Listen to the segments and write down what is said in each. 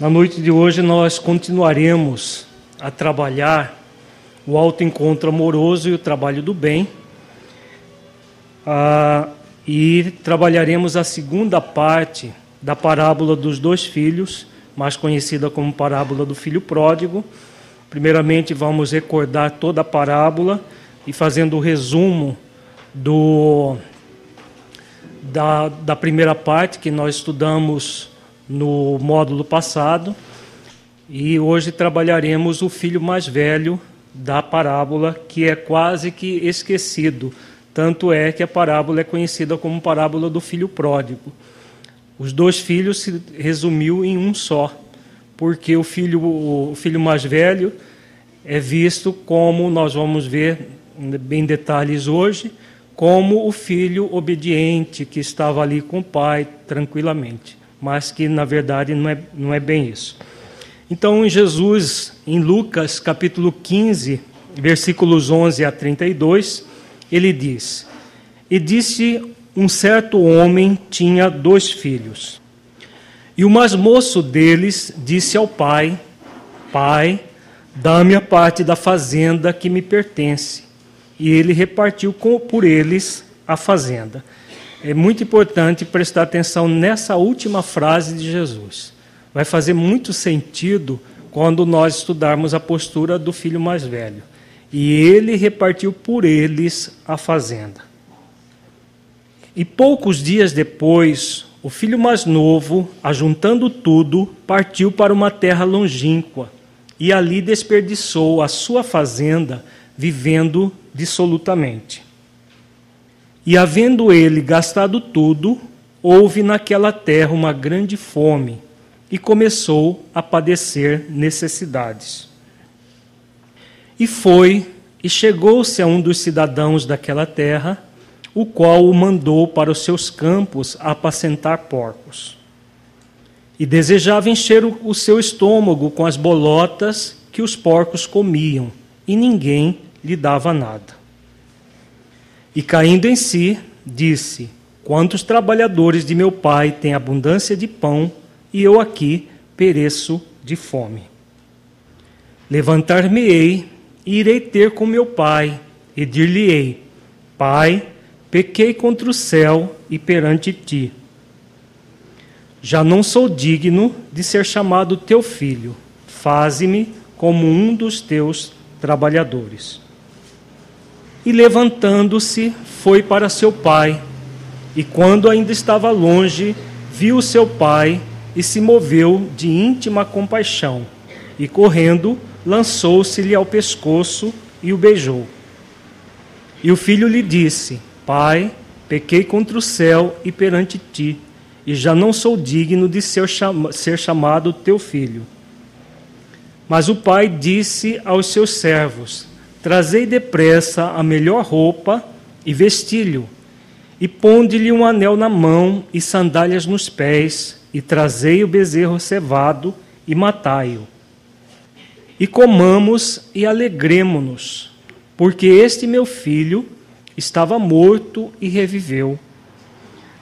Na noite de hoje nós continuaremos a trabalhar o autoencontro amoroso e o trabalho do bem. Ah, e trabalharemos a segunda parte da parábola dos dois filhos, mais conhecida como parábola do filho pródigo. Primeiramente, vamos recordar toda a parábola e fazendo o resumo do, da, da primeira parte que nós estudamos no módulo passado. E hoje trabalharemos o filho mais velho da parábola, que é quase que esquecido. Tanto é que a parábola é conhecida como parábola do filho pródigo. Os dois filhos se resumiu em um só, porque o filho, o filho mais velho é visto como, nós vamos ver em detalhes hoje, como o filho obediente que estava ali com o pai tranquilamente, mas que na verdade não é, não é bem isso. Então, Jesus, em Lucas capítulo 15, versículos 11 a 32, ele diz: E disse um certo homem tinha dois filhos. E o mais moço deles disse ao pai: Pai, dá-me a parte da fazenda que me pertence e ele repartiu com, por eles a fazenda. É muito importante prestar atenção nessa última frase de Jesus. Vai fazer muito sentido quando nós estudarmos a postura do filho mais velho. E ele repartiu por eles a fazenda. E poucos dias depois, o filho mais novo, ajuntando tudo, partiu para uma terra longínqua e ali desperdiçou a sua fazenda vivendo dissolutamente. E havendo ele gastado tudo, houve naquela terra uma grande fome e começou a padecer necessidades. E foi e chegou-se a um dos cidadãos daquela terra, o qual o mandou para os seus campos apacentar porcos. E desejava encher o seu estômago com as bolotas que os porcos comiam, e ninguém lhe dava nada. E caindo em si, disse: Quantos trabalhadores de meu pai têm abundância de pão, e eu aqui pereço de fome. Levantar-me-ei e irei ter com meu pai, e dir-lhe-ei: Pai, pequei contra o céu e perante ti. Já não sou digno de ser chamado teu filho. Faze-me como um dos teus trabalhadores. E levantando-se, foi para seu pai. E quando ainda estava longe, viu seu pai e se moveu de íntima compaixão. E correndo, lançou-se-lhe ao pescoço e o beijou. E o filho lhe disse: Pai, pequei contra o céu e perante ti, e já não sou digno de ser, ser chamado teu filho. Mas o pai disse aos seus servos: Trazei depressa a melhor roupa e vestilho, e ponde-lhe um anel na mão e sandálias nos pés, e trazei o bezerro cevado e matai-o. E comamos e alegremo-nos, porque este meu filho estava morto e reviveu.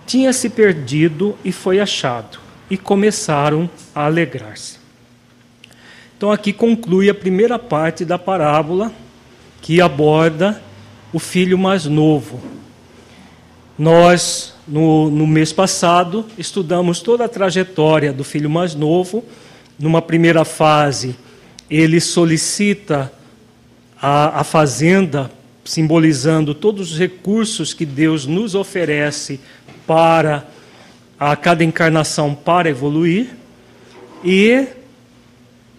Tinha se perdido e foi achado, e começaram a alegrar-se. Então aqui conclui a primeira parte da parábola que aborda o filho mais novo. Nós, no, no mês passado, estudamos toda a trajetória do filho mais novo. Numa primeira fase, ele solicita a, a fazenda, simbolizando todos os recursos que Deus nos oferece para a cada encarnação para evoluir. E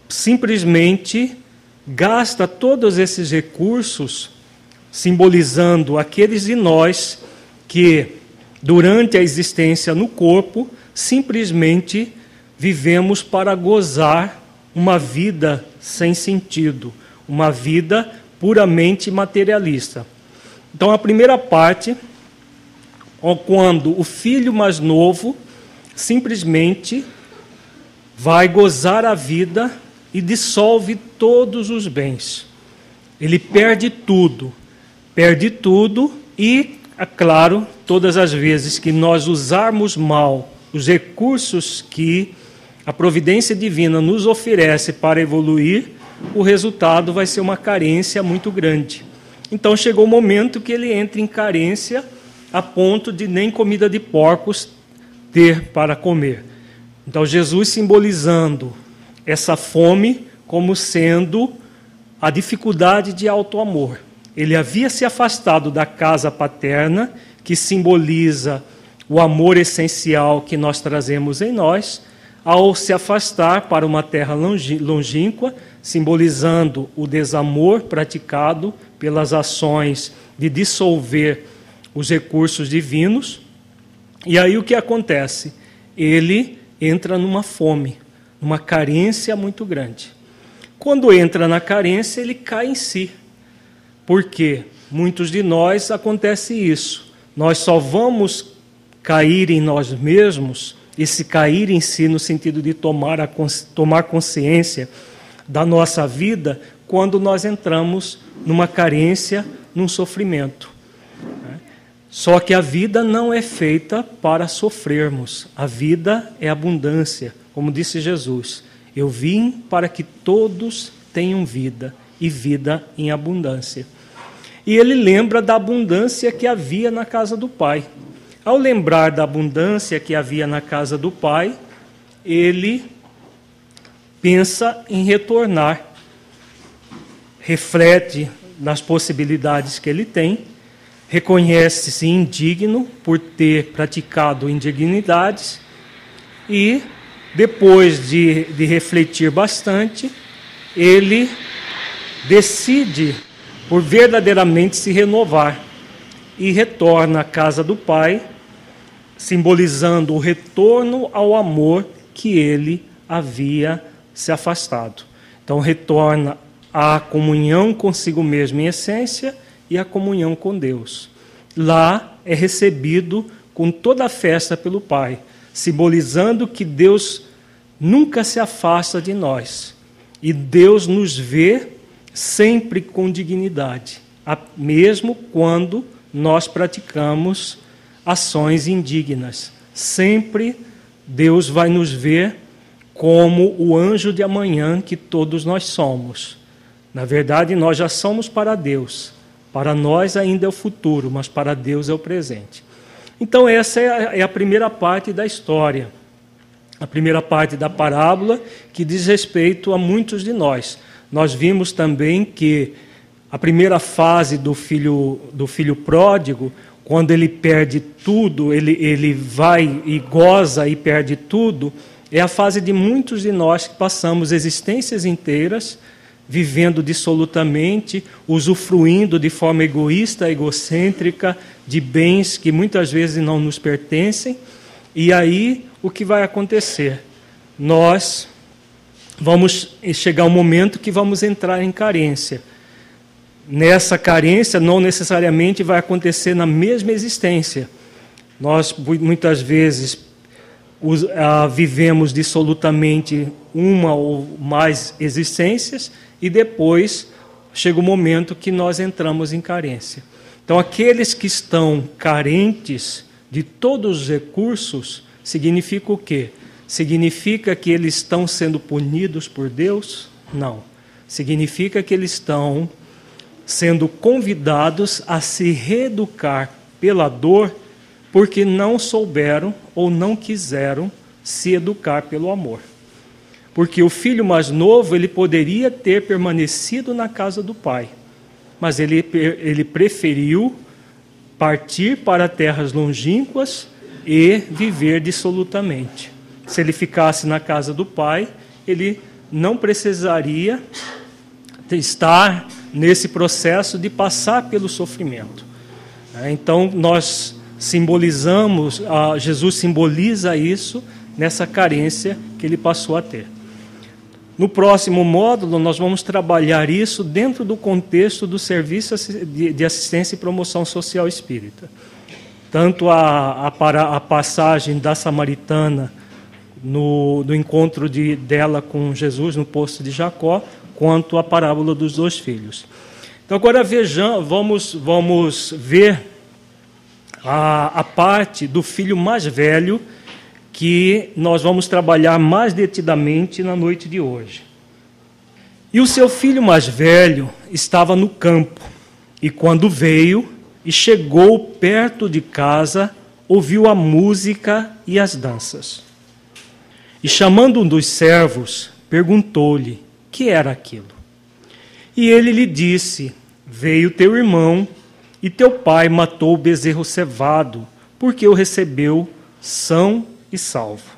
simplesmente gasta todos esses recursos simbolizando aqueles de nós que, durante a existência no corpo, simplesmente vivemos para gozar uma vida sem sentido, uma vida puramente materialista. Então, a primeira parte, quando o filho mais novo simplesmente vai gozar a vida e dissolve todos os bens. Ele perde tudo, perde tudo e, é claro, todas as vezes que nós usarmos mal os recursos que a providência divina nos oferece para evoluir, o resultado vai ser uma carência muito grande. Então chegou o momento que ele entra em carência a ponto de nem comida de porcos ter para comer. Então Jesus simbolizando essa fome como sendo a dificuldade de alto amor. Ele havia se afastado da casa paterna, que simboliza o amor essencial que nós trazemos em nós, ao se afastar para uma terra longínqua, simbolizando o desamor praticado pelas ações de dissolver os recursos divinos. E aí o que acontece? Ele entra numa fome, numa carência muito grande. Quando entra na carência, ele cai em si. Porque muitos de nós acontece isso. Nós só vamos cair em nós mesmos, e se cair em si no sentido de tomar, a, tomar consciência da nossa vida, quando nós entramos numa carência, num sofrimento. Só que a vida não é feita para sofrermos, a vida é abundância, como disse Jesus. Eu vim para que todos tenham vida e vida em abundância. E ele lembra da abundância que havia na casa do Pai. Ao lembrar da abundância que havia na casa do Pai, ele pensa em retornar, reflete nas possibilidades que ele tem, reconhece-se indigno por ter praticado indignidades e depois de, de refletir bastante, ele decide por verdadeiramente se renovar e retorna à casa do Pai, simbolizando o retorno ao amor que ele havia se afastado. Então, retorna à comunhão consigo mesmo em essência e à comunhão com Deus. Lá é recebido com toda a festa pelo Pai, simbolizando que Deus nunca se afasta de nós. E Deus nos vê sempre com dignidade, mesmo quando nós praticamos ações indignas. Sempre Deus vai nos ver como o anjo de amanhã que todos nós somos. Na verdade, nós já somos para Deus. Para nós ainda é o futuro, mas para Deus é o presente. Então, essa é a primeira parte da história a primeira parte da parábola, que diz respeito a muitos de nós. Nós vimos também que a primeira fase do filho, do filho pródigo, quando ele perde tudo, ele, ele vai e goza e perde tudo, é a fase de muitos de nós que passamos existências inteiras vivendo dissolutamente, usufruindo de forma egoísta, egocêntrica, de bens que muitas vezes não nos pertencem, e aí o que vai acontecer? Nós vamos chegar um momento que vamos entrar em carência. Nessa carência, não necessariamente vai acontecer na mesma existência. Nós, muitas vezes, vivemos dissolutamente uma ou mais existências e depois chega o momento que nós entramos em carência. Então, aqueles que estão carentes de todos os recursos, significa o quê? Significa que eles estão sendo punidos por Deus? Não. Significa que eles estão sendo convidados a se reeducar pela dor porque não souberam ou não quiseram se educar pelo amor. Porque o filho mais novo, ele poderia ter permanecido na casa do pai, mas ele, ele preferiu partir para terras longínquas e viver dissolutamente. Se ele ficasse na casa do pai, ele não precisaria estar nesse processo de passar pelo sofrimento. É, então, nós simbolizamos, Jesus simboliza isso nessa carência que ele passou a ter. No próximo módulo, nós vamos trabalhar isso dentro do contexto do serviço de assistência e promoção social espírita tanto a, a, a passagem da samaritana no, no encontro de, dela com Jesus no poço de Jacó, quanto a parábola dos dois filhos. Então agora vejamos, vamos, vamos ver a, a parte do filho mais velho que nós vamos trabalhar mais detidamente na noite de hoje. E o seu filho mais velho estava no campo, e quando veio e chegou perto de casa, ouviu a música e as danças. E chamando um dos servos, perguntou-lhe que era aquilo. E ele lhe disse: Veio teu irmão e teu pai matou o bezerro cevado, porque o recebeu são e salvo.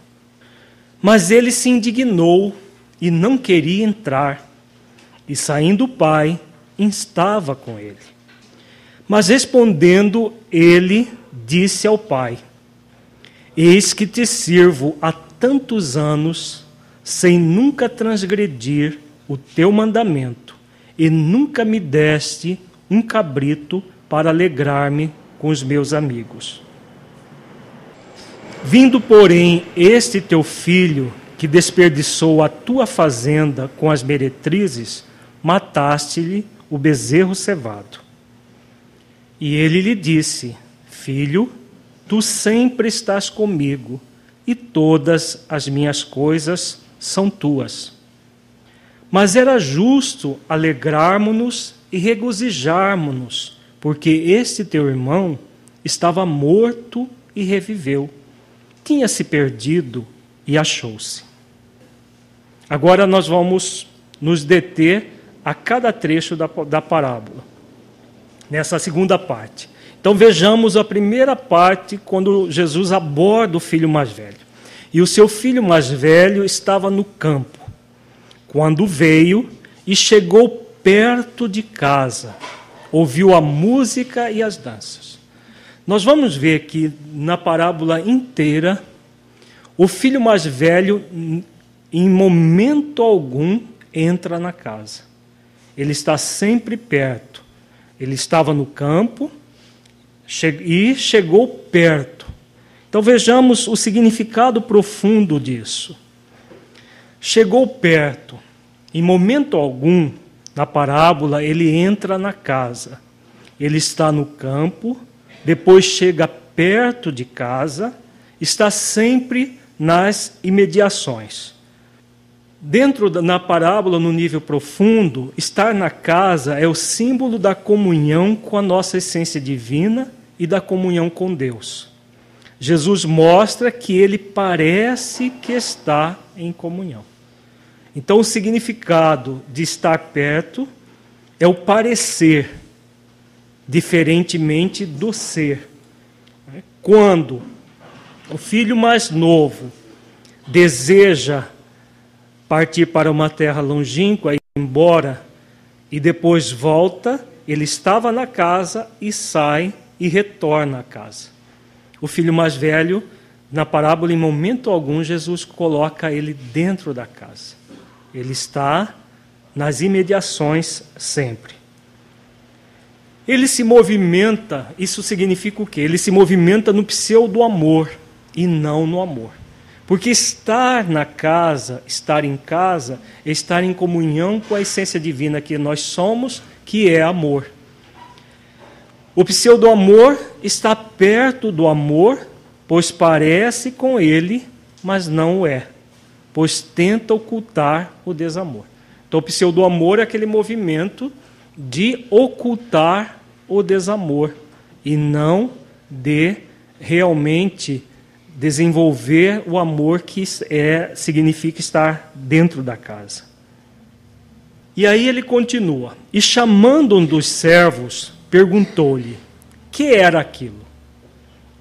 Mas ele se indignou e não queria entrar. E saindo o pai, instava com ele. Mas respondendo, ele disse ao pai: Eis que te sirvo há tantos anos, sem nunca transgredir o teu mandamento, e nunca me deste um cabrito para alegrar-me com os meus amigos. Vindo, porém, este teu filho, que desperdiçou a tua fazenda com as meretrizes, mataste-lhe o bezerro cevado. E ele lhe disse: Filho, tu sempre estás comigo, e todas as minhas coisas são tuas. Mas era justo alegrarmos-nos e regozijarmos-nos, porque este teu irmão estava morto e reviveu tinha se perdido e achou-se. Agora nós vamos nos deter a cada trecho da, da parábola, nessa segunda parte. Então vejamos a primeira parte, quando Jesus aborda o filho mais velho. E o seu filho mais velho estava no campo, quando veio e chegou perto de casa, ouviu a música e as danças. Nós vamos ver que na parábola inteira, o filho mais velho, em momento algum, entra na casa. Ele está sempre perto. Ele estava no campo e chegou perto. Então vejamos o significado profundo disso. Chegou perto. Em momento algum, na parábola, ele entra na casa. Ele está no campo depois chega perto de casa, está sempre nas imediações. Dentro da, na parábola, no nível profundo, estar na casa é o símbolo da comunhão com a nossa essência divina e da comunhão com Deus. Jesus mostra que ele parece que está em comunhão. Então, o significado de estar perto é o parecer diferentemente do ser. Quando o filho mais novo deseja partir para uma terra longínqua e embora e depois volta, ele estava na casa e sai e retorna à casa. O filho mais velho, na parábola, em momento algum, Jesus coloca ele dentro da casa. Ele está nas imediações sempre. Ele se movimenta, isso significa o quê? Ele se movimenta no pseudo amor e não no amor. Porque estar na casa, estar em casa, é estar em comunhão com a essência divina que nós somos, que é amor. O pseudo amor está perto do amor, pois parece com ele, mas não o é, pois tenta ocultar o desamor. Então, o pseudo amor é aquele movimento de ocultar o desamor e não de realmente desenvolver o amor que é, significa estar dentro da casa. E aí ele continua: E chamando um dos servos, perguntou-lhe: Que era aquilo?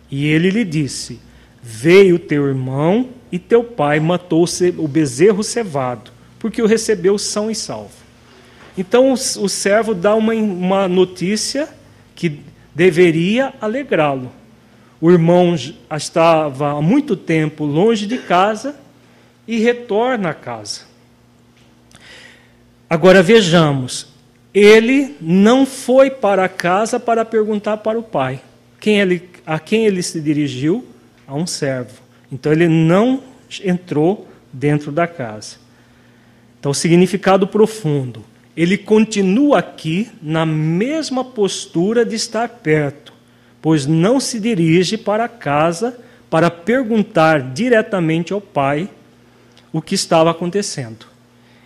E ele lhe disse: Veio teu irmão e teu pai matou o bezerro cevado, porque o recebeu são e salvo. Então o servo dá uma, uma notícia que deveria alegrá-lo. O irmão estava há muito tempo longe de casa e retorna a casa. Agora vejamos, ele não foi para casa para perguntar para o pai. Quem ele, a quem ele se dirigiu? A um servo. Então ele não entrou dentro da casa. Então, significado profundo ele continua aqui na mesma postura de estar perto, pois não se dirige para casa para perguntar diretamente ao pai o que estava acontecendo.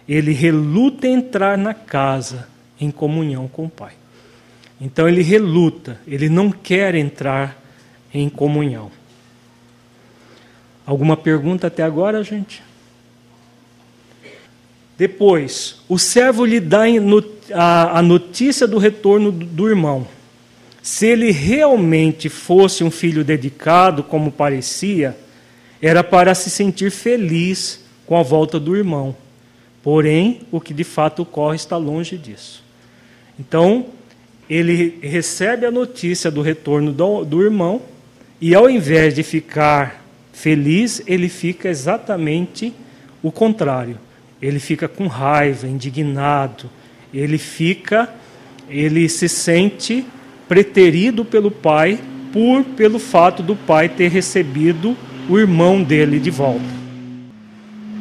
Ele reluta entrar na casa em comunhão com o pai. Então ele reluta, ele não quer entrar em comunhão. Alguma pergunta até agora, gente? Depois, o servo lhe dá a notícia do retorno do irmão. Se ele realmente fosse um filho dedicado, como parecia, era para se sentir feliz com a volta do irmão. Porém, o que de fato ocorre está longe disso. Então, ele recebe a notícia do retorno do, do irmão e, ao invés de ficar feliz, ele fica exatamente o contrário. Ele fica com raiva, indignado, ele fica, ele se sente preterido pelo pai por pelo fato do pai ter recebido o irmão dele de volta.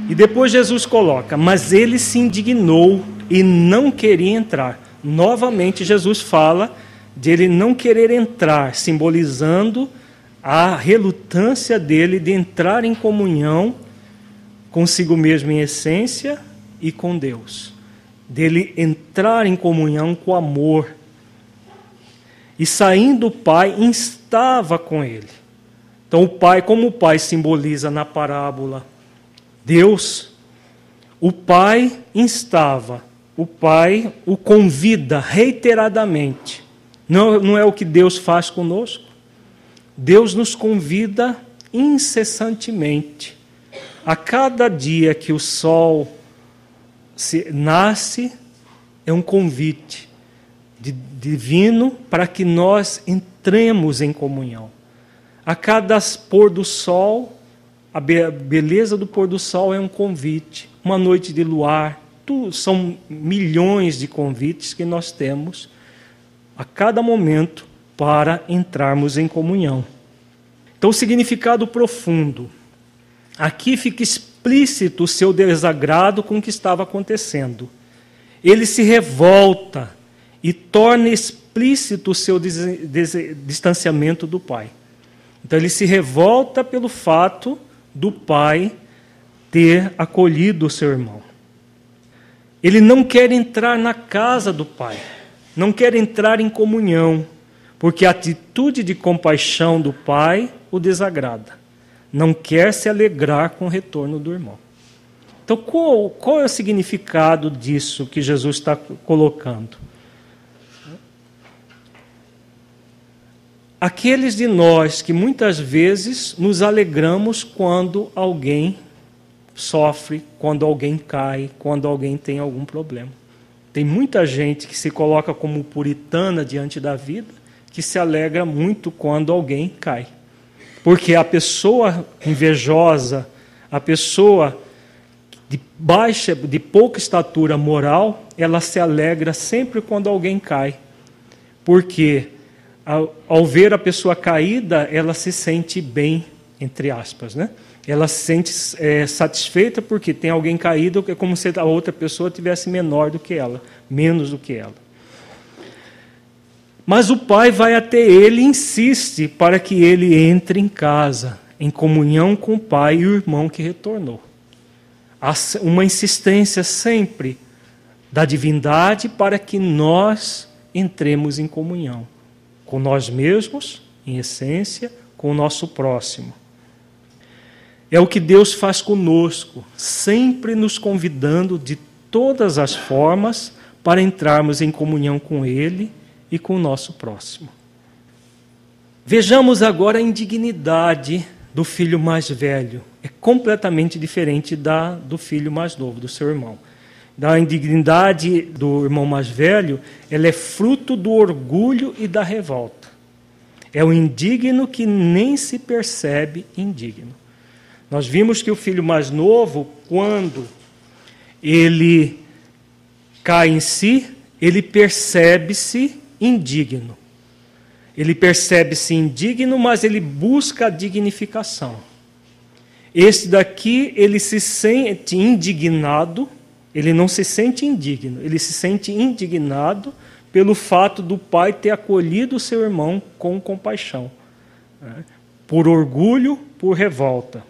E depois Jesus coloca: "Mas ele se indignou e não queria entrar". Novamente Jesus fala de ele não querer entrar, simbolizando a relutância dele de entrar em comunhão consigo mesmo em essência e com Deus. Dele entrar em comunhão com amor e saindo o pai, instava com ele. Então, o pai, como o pai simboliza na parábola Deus, o pai instava, o pai o convida reiteradamente. Não, não é o que Deus faz conosco? Deus nos convida incessantemente. A cada dia que o sol nasce, é um convite divino para que nós entremos em comunhão. A cada pôr do sol, a beleza do pôr do sol é um convite. Uma noite de luar, são milhões de convites que nós temos a cada momento para entrarmos em comunhão. Então, significado profundo. Aqui fica explícito o seu desagrado com o que estava acontecendo. Ele se revolta e torna explícito o seu distanciamento do pai. Então ele se revolta pelo fato do pai ter acolhido o seu irmão. Ele não quer entrar na casa do pai, não quer entrar em comunhão, porque a atitude de compaixão do pai o desagrada. Não quer se alegrar com o retorno do irmão. Então, qual, qual é o significado disso que Jesus está colocando? Aqueles de nós que muitas vezes nos alegramos quando alguém sofre, quando alguém cai, quando alguém tem algum problema. Tem muita gente que se coloca como puritana diante da vida, que se alegra muito quando alguém cai. Porque a pessoa invejosa, a pessoa de baixa, de pouca estatura moral, ela se alegra sempre quando alguém cai. Porque ao, ao ver a pessoa caída, ela se sente bem, entre aspas, né? Ela se sente é, satisfeita porque tem alguém caído, é como se a outra pessoa tivesse menor do que ela, menos do que ela. Mas o pai vai até ele e insiste para que ele entre em casa, em comunhão com o pai e o irmão que retornou. Uma insistência sempre da divindade para que nós entremos em comunhão com nós mesmos, em essência, com o nosso próximo. É o que Deus faz conosco, sempre nos convidando de todas as formas para entrarmos em comunhão com Ele e com o nosso próximo. Vejamos agora a indignidade do filho mais velho. É completamente diferente da do filho mais novo, do seu irmão da indignidade do irmão mais velho, ela é fruto do orgulho e da revolta. É o indigno que nem se percebe indigno. Nós vimos que o filho mais novo, quando ele cai em si, ele percebe-se indigno. Ele percebe-se indigno, mas ele busca a dignificação. Esse daqui, ele se sente indignado ele não se sente indigno, ele se sente indignado pelo fato do pai ter acolhido o seu irmão com compaixão. Né? por orgulho, por revolta.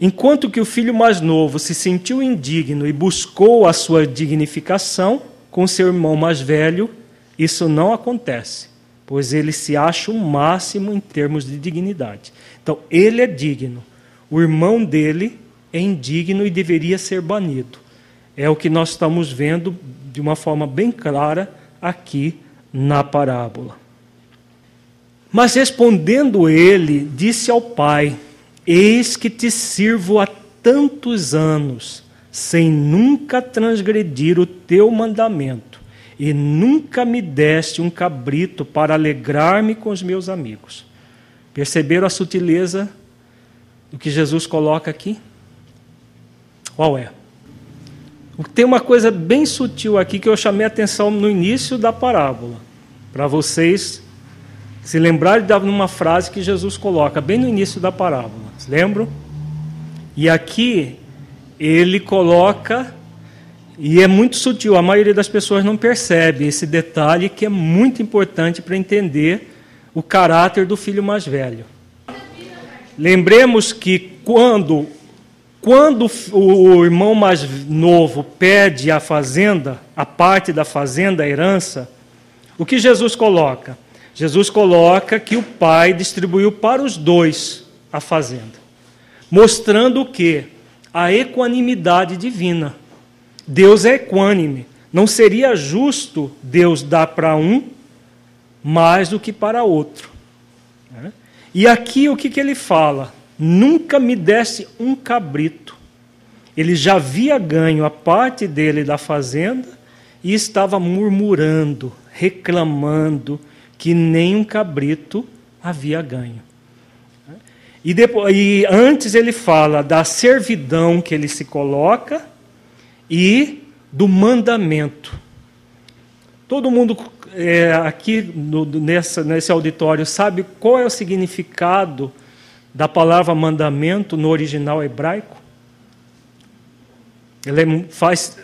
Enquanto que o filho mais novo se sentiu indigno e buscou a sua dignificação, com seu irmão mais velho, isso não acontece, pois ele se acha o máximo em termos de dignidade. Então, ele é digno, o irmão dele é indigno e deveria ser banido. É o que nós estamos vendo de uma forma bem clara aqui na parábola. Mas respondendo ele, disse ao pai: Eis que te sirvo há tantos anos, sem nunca transgredir o teu mandamento, e nunca me deste um cabrito para alegrar-me com os meus amigos. Perceberam a sutileza do que Jesus coloca aqui? Qual é? Tem uma coisa bem sutil aqui que eu chamei a atenção no início da parábola, para vocês se lembrarem de uma frase que Jesus coloca bem no início da parábola. Lembram? E aqui ele coloca, e é muito sutil, a maioria das pessoas não percebe esse detalhe que é muito importante para entender o caráter do filho mais velho. Lembremos que quando quando o irmão mais novo pede a fazenda, a parte da fazenda, a herança, o que Jesus coloca? Jesus coloca que o pai distribuiu para os dois a fazenda, mostrando o que? A equanimidade divina. Deus é equânime. Não seria justo Deus dar para um mais do que para outro. Né? E aqui o que, que ele fala? Nunca me desse um cabrito. Ele já havia ganho a parte dele da fazenda e estava murmurando, reclamando que nem um cabrito havia ganho. E, depois, e antes ele fala da servidão que ele se coloca e do mandamento. Todo mundo é, aqui no, nessa, nesse auditório sabe qual é o significado da palavra mandamento no original hebraico? Ele faz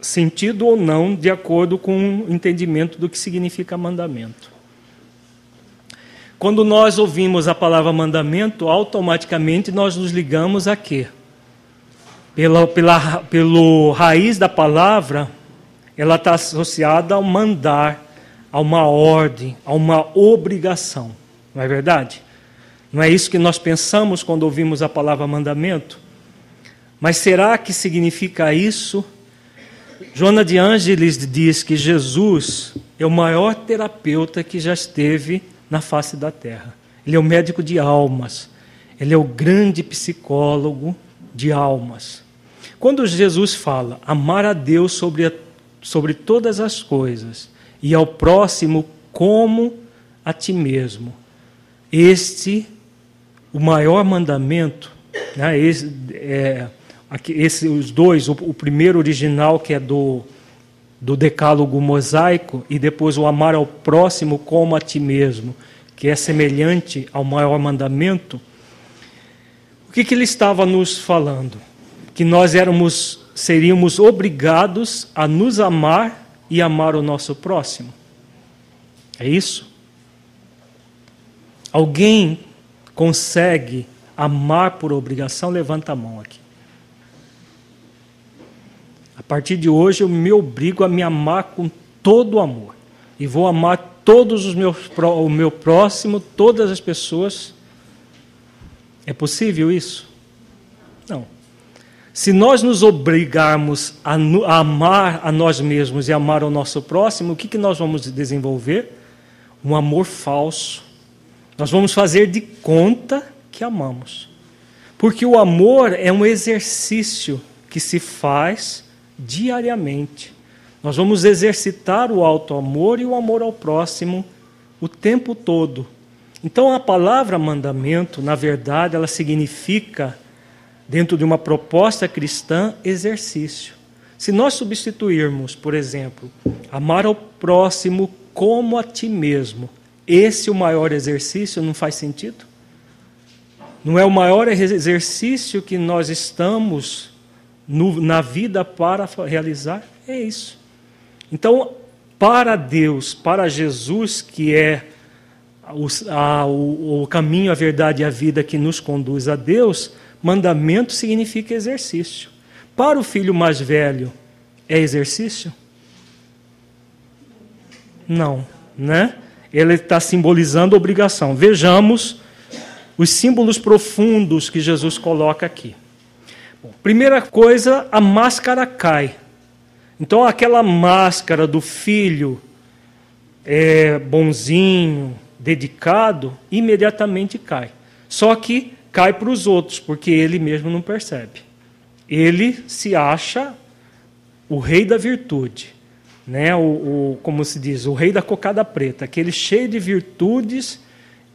sentido ou não de acordo com o entendimento do que significa mandamento. Quando nós ouvimos a palavra mandamento, automaticamente nós nos ligamos a quê? Pela, pela, pelo raiz da palavra, ela está associada ao mandar, a uma ordem, a uma obrigação. Não é verdade? Não é isso que nós pensamos quando ouvimos a palavra mandamento? Mas será que significa isso? Joana de Ângeles diz que Jesus é o maior terapeuta que já esteve na face da terra. Ele é o médico de almas. Ele é o grande psicólogo de almas. Quando Jesus fala amar a Deus sobre, a, sobre todas as coisas e ao próximo como a ti mesmo, este o maior mandamento, né, esse, é, aqui, esse, os dois, o, o, primeiro original que é do, do decálogo mosaico e depois o amar ao próximo como a ti mesmo, que é semelhante ao maior mandamento, o que, que ele estava nos falando? Que nós éramos, seríamos obrigados a nos amar e amar o nosso próximo. É isso? Alguém consegue amar por obrigação, levanta a mão aqui. A partir de hoje eu me obrigo a me amar com todo o amor. E vou amar todos os meus o meu próximo, todas as pessoas. É possível isso? Não. Se nós nos obrigarmos a, a amar a nós mesmos e amar o nosso próximo, o que, que nós vamos desenvolver? Um amor falso nós vamos fazer de conta que amamos. Porque o amor é um exercício que se faz diariamente. Nós vamos exercitar o alto amor e o amor ao próximo o tempo todo. Então a palavra mandamento, na verdade, ela significa dentro de uma proposta cristã exercício. Se nós substituirmos, por exemplo, amar ao próximo como a ti mesmo, esse o maior exercício não faz sentido? Não é o maior exercício que nós estamos no, na vida para realizar? É isso. Então, para Deus, para Jesus, que é o, a, o, o caminho, a verdade e a vida que nos conduz a Deus, mandamento significa exercício. Para o filho mais velho, é exercício? Não, né? Ele está simbolizando obrigação. Vejamos os símbolos profundos que Jesus coloca aqui. Bom, primeira coisa, a máscara cai. Então, aquela máscara do filho é, bonzinho, dedicado, imediatamente cai. Só que cai para os outros, porque ele mesmo não percebe. Ele se acha o rei da virtude, né? O, o, como se diz, o rei da cocada preta, aquele cheio de virtudes,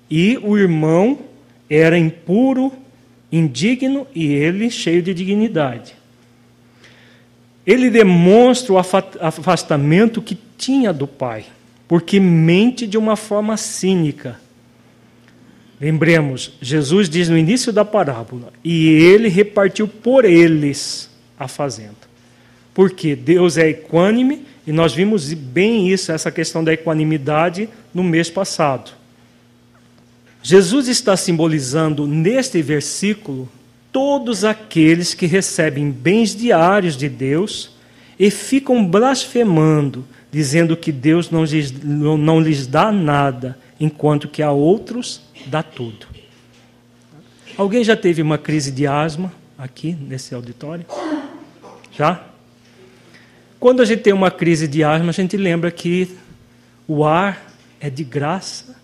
e o irmão era impuro, indigno e ele cheio de dignidade. Ele demonstra o afastamento que tinha do pai porque mente de uma forma cínica. Lembremos, Jesus diz no início da parábola: e ele repartiu por eles a fazenda. Porque Deus é equânime e nós vimos bem isso, essa questão da equanimidade, no mês passado. Jesus está simbolizando neste versículo todos aqueles que recebem bens diários de Deus e ficam blasfemando dizendo que Deus não lhes, não lhes dá nada, enquanto que a outros dá tudo. Alguém já teve uma crise de asma aqui nesse auditório? Já? Quando a gente tem uma crise de asma, a gente lembra que o ar é de graça,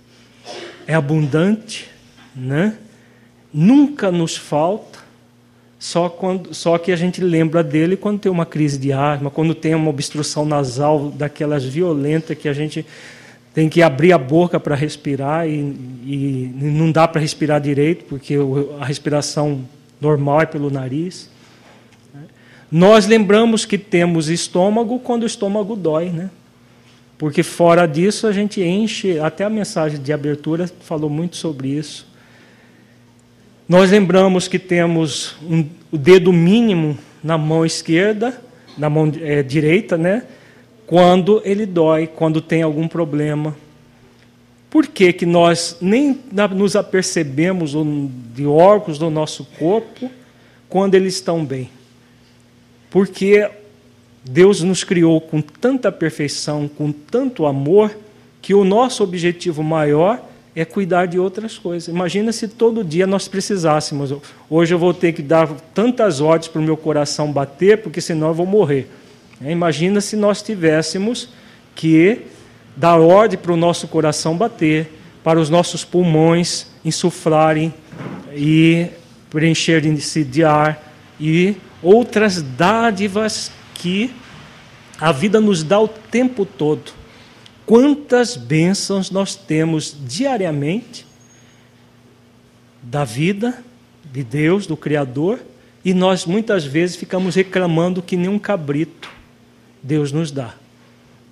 é abundante, né? nunca nos falta só, quando, só que a gente lembra dele quando tem uma crise de asma, quando tem uma obstrução nasal daquelas violentas que a gente tem que abrir a boca para respirar e, e, não dá para respirar direito, porque a respiração normal é pelo nariz. Nós lembramos que temos estômago quando o estômago dói, né? Porque fora disso a gente enche, até a mensagem de abertura falou muito sobre isso. Nós lembramos que temos um, o dedo mínimo na mão esquerda, na mão é, direita, né? Quando ele dói, quando tem algum problema. Por que, que nós nem nos apercebemos de órgãos do nosso corpo quando eles estão bem? Porque Deus nos criou com tanta perfeição, com tanto amor, que o nosso objetivo maior é cuidar de outras coisas. Imagina se todo dia nós precisássemos. Hoje eu vou ter que dar tantas ordens para o meu coração bater, porque senão eu vou morrer. É, imagina se nós tivéssemos que dar ordem para o nosso coração bater, para os nossos pulmões insuflarem e preencherem-se de ar e outras dádivas que a vida nos dá o tempo todo quantas bênçãos nós temos diariamente da vida de Deus, do Criador, e nós muitas vezes ficamos reclamando que nem um cabrito Deus nos dá.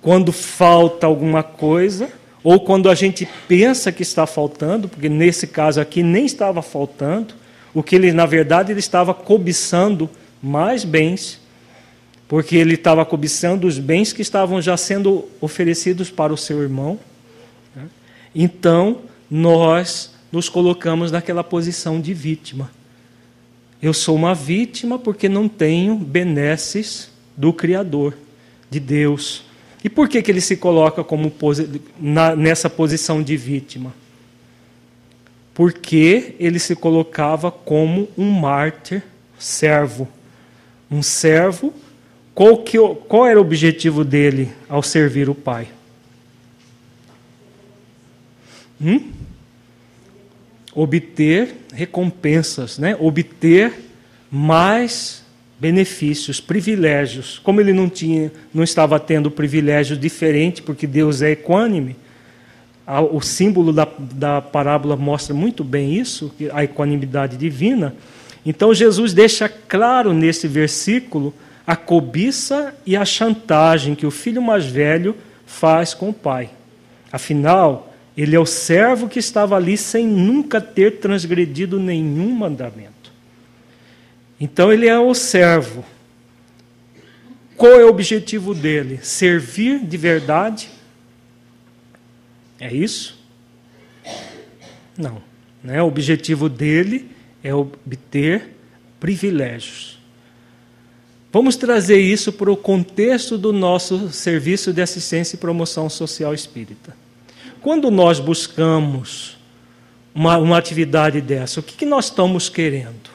Quando falta alguma coisa, ou quando a gente pensa que está faltando, porque nesse caso aqui nem estava faltando, o que ele na verdade ele estava cobiçando mais bens porque ele estava cobiçando os bens que estavam já sendo oferecidos para o seu irmão. Então, nós nos colocamos naquela posição de vítima. Eu sou uma vítima porque não tenho benesses do Criador, de Deus. E por que, que ele se coloca como na, nessa posição de vítima? Porque ele se colocava como um mártir servo. Um servo qual, que, qual era o objetivo dele ao servir o Pai? Hum? Obter recompensas, né? obter mais benefícios, privilégios. Como ele não tinha, não estava tendo privilégio diferente, porque Deus é equânime, o símbolo da, da parábola mostra muito bem isso, a equanimidade divina. Então Jesus deixa claro nesse versículo a cobiça e a chantagem que o filho mais velho faz com o pai. Afinal, ele é o servo que estava ali sem nunca ter transgredido nenhum mandamento. Então, ele é o servo. Qual é o objetivo dele? Servir de verdade? É isso? Não. Né? O objetivo dele é obter privilégios. Vamos trazer isso para o contexto do nosso serviço de assistência e promoção social espírita. Quando nós buscamos uma, uma atividade dessa, o que, que nós estamos querendo?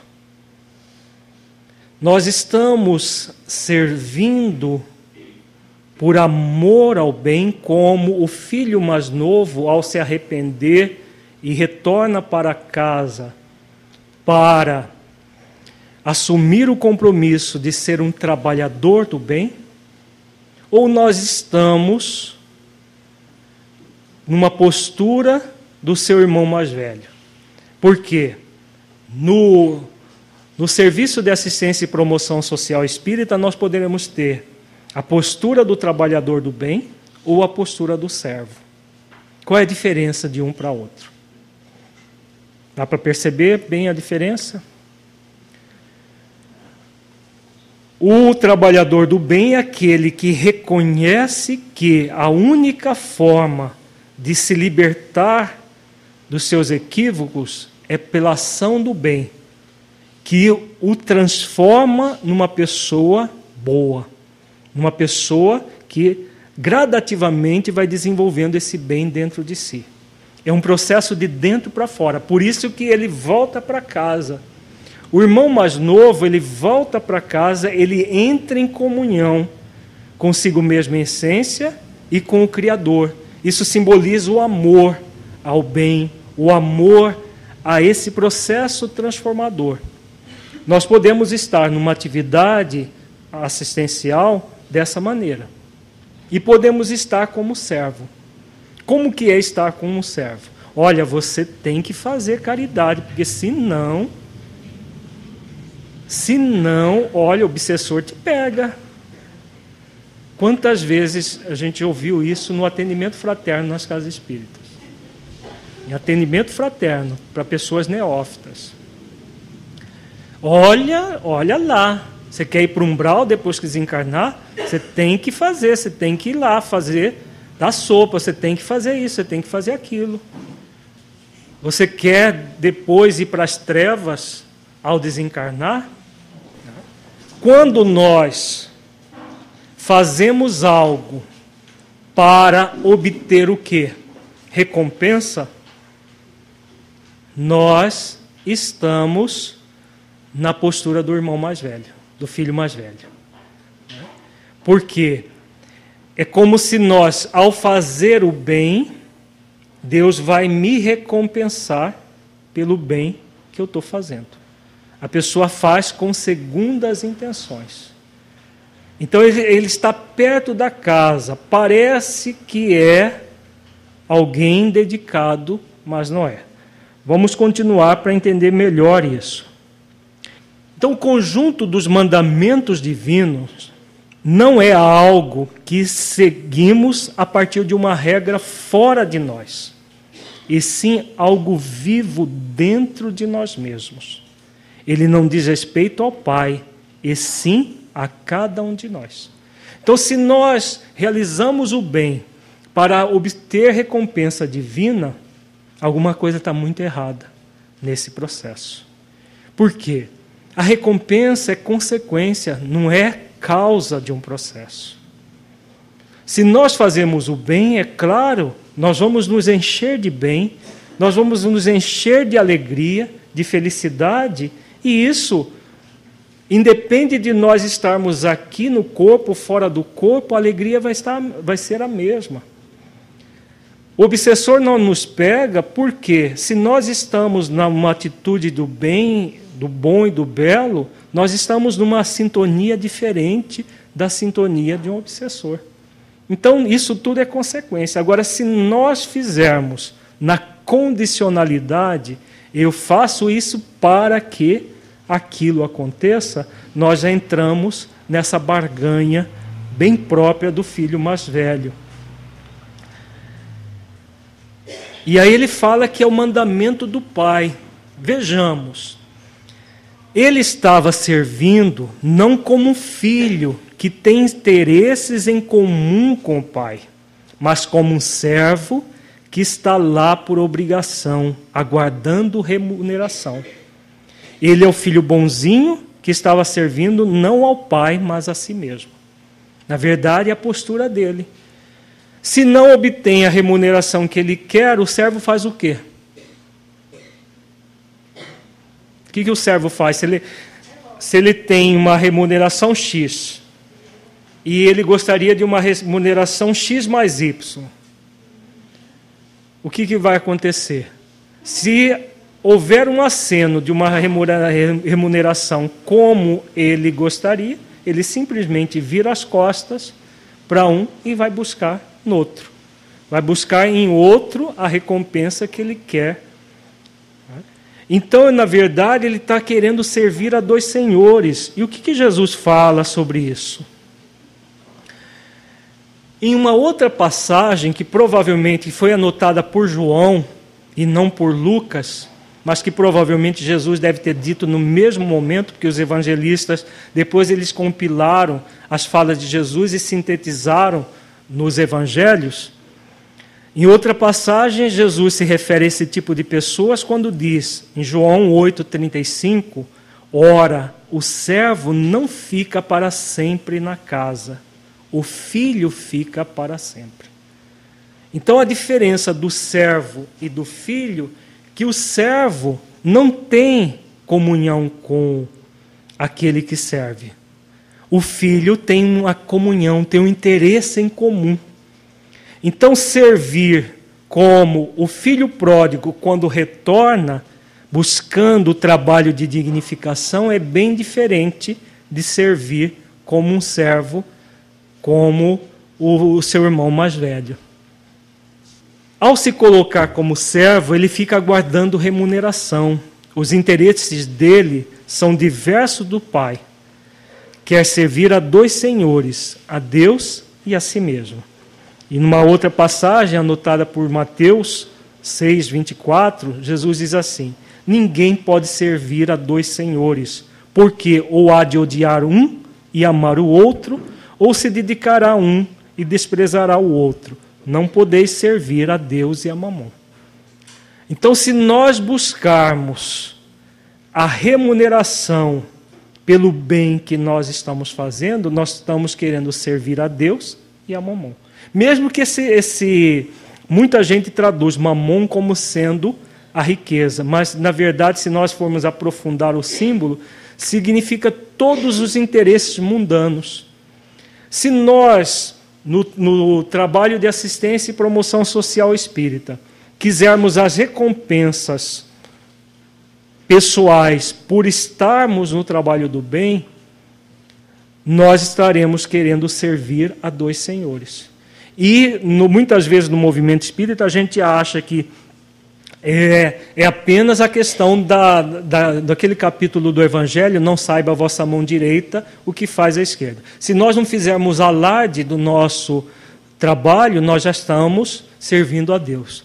Nós estamos servindo por amor ao bem, como o filho mais novo, ao se arrepender e retorna para casa para assumir o compromisso de ser um trabalhador do bem? Ou nós estamos numa postura do seu irmão mais velho? Por quê? No no serviço de assistência e promoção social espírita, nós poderemos ter a postura do trabalhador do bem ou a postura do servo. Qual é a diferença de um para outro? Dá para perceber bem a diferença? O trabalhador do bem é aquele que reconhece que a única forma de se libertar dos seus equívocos é pela ação do bem que o transforma numa pessoa boa, numa pessoa que gradativamente vai desenvolvendo esse bem dentro de si. É um processo de dentro para fora. Por isso que ele volta para casa. O irmão mais novo, ele volta para casa, ele entra em comunhão consigo mesmo em essência e com o Criador. Isso simboliza o amor ao bem, o amor a esse processo transformador. Nós podemos estar numa atividade assistencial dessa maneira. E podemos estar como servo. Como que é estar como servo? Olha, você tem que fazer caridade, porque senão senão, olha, o obsessor te pega. Quantas vezes a gente ouviu isso no atendimento fraterno nas casas espíritas? Em atendimento fraterno para pessoas neófitas. Olha, olha lá. Você quer ir para um umbral depois que desencarnar? Você tem que fazer, você tem que ir lá fazer da sopa, você tem que fazer isso, você tem que fazer aquilo. Você quer depois ir para as trevas ao desencarnar? Quando nós fazemos algo para obter o que? Recompensa, nós estamos na postura do irmão mais velho, do filho mais velho. Porque é como se nós, ao fazer o bem, Deus vai me recompensar pelo bem que eu estou fazendo. A pessoa faz com segundas intenções. Então ele, ele, está perto da casa, parece que é alguém dedicado, mas não é. Vamos continuar para entender melhor isso. Então, o conjunto dos mandamentos divinos não é algo que seguimos a partir de uma regra fora de nós, e sim algo vivo dentro de nós mesmos. Ele não diz respeito ao Pai, e sim a cada um de nós. Então, se nós realizamos o bem para obter recompensa divina, alguma coisa está muito errada nesse processo. Por quê? A recompensa é consequência, não é causa de um processo. Se nós fazemos o bem, é claro, nós vamos nos encher de bem, nós vamos nos encher de alegria, de felicidade, e isso independe de nós estarmos aqui no corpo, fora do corpo, a alegria vai, estar, vai ser a mesma. O obsessor não nos pega porque, se nós estamos numa atitude do bem, do bom e do belo, nós estamos numa sintonia diferente da sintonia de um obsessor. Então, isso tudo é consequência. Agora, se nós fizermos na condicionalidade, eu faço isso para que aquilo aconteça, nós já entramos nessa barganha bem própria do filho mais velho. E aí ele fala que é o mandamento do pai. Vejamos, ele estava servindo não como um filho que tem interesses em comum com o pai, mas como um servo que está lá por obrigação, aguardando remuneração. Ele é o filho bonzinho que estava servindo não ao pai, mas a si mesmo. Na verdade, é a postura dele. Se não obtém a remuneração que ele quer, o servo faz o quê? O que, que o servo faz? Se ele, se ele tem uma remuneração X e ele gostaria de uma remuneração X mais Y, o que, que vai acontecer? Se houver um aceno de uma remuneração como ele gostaria, ele simplesmente vira as costas para um e vai buscar no outro. Vai buscar em outro a recompensa que ele quer. Então, na verdade, ele está querendo servir a dois senhores. E o que, que Jesus fala sobre isso? Em uma outra passagem, que provavelmente foi anotada por João e não por Lucas, mas que provavelmente Jesus deve ter dito no mesmo momento, porque os evangelistas, depois eles compilaram as falas de Jesus e sintetizaram nos evangelhos. Em outra passagem, Jesus se refere a esse tipo de pessoas quando diz, em João 8,35, Ora, o servo não fica para sempre na casa, o filho fica para sempre. Então a diferença do servo e do filho que o servo não tem comunhão com aquele que serve. O filho tem uma comunhão, tem um interesse em comum. Então, servir como o filho pródigo, quando retorna, buscando o trabalho de dignificação, é bem diferente de servir como um servo, como o, seu irmão mais velho. Ao se colocar como servo, ele fica aguardando remuneração. Os interesses dele são diversos do Pai. Quer servir a dois senhores, a Deus e a si mesmo. E numa outra passagem, anotada por Mateus 6, 24, Jesus diz assim: Ninguém pode servir a dois senhores, porque ou há de odiar um e amar o outro, ou se dedicará a um e desprezará o outro não podeis servir a Deus e a Mamon. Então, se nós buscarmos a remuneração pelo bem que nós estamos fazendo, nós estamos querendo servir a Deus e a Mamon. Mesmo que esse, esse muita gente traduz Mamon como sendo a riqueza, mas na verdade, se nós formos aprofundar o símbolo, significa todos os interesses mundanos. Se nós no, no trabalho de assistência e promoção social espírita, quisermos as recompensas pessoais por estarmos no trabalho do bem, nós estaremos querendo servir a dois senhores. E no, muitas vezes no movimento espírita a gente acha que é, é apenas a questão da, da, daquele capítulo do Evangelho, não saiba a vossa mão direita o que faz a esquerda. Se nós não fizermos alarde do nosso trabalho, nós já estamos servindo a Deus.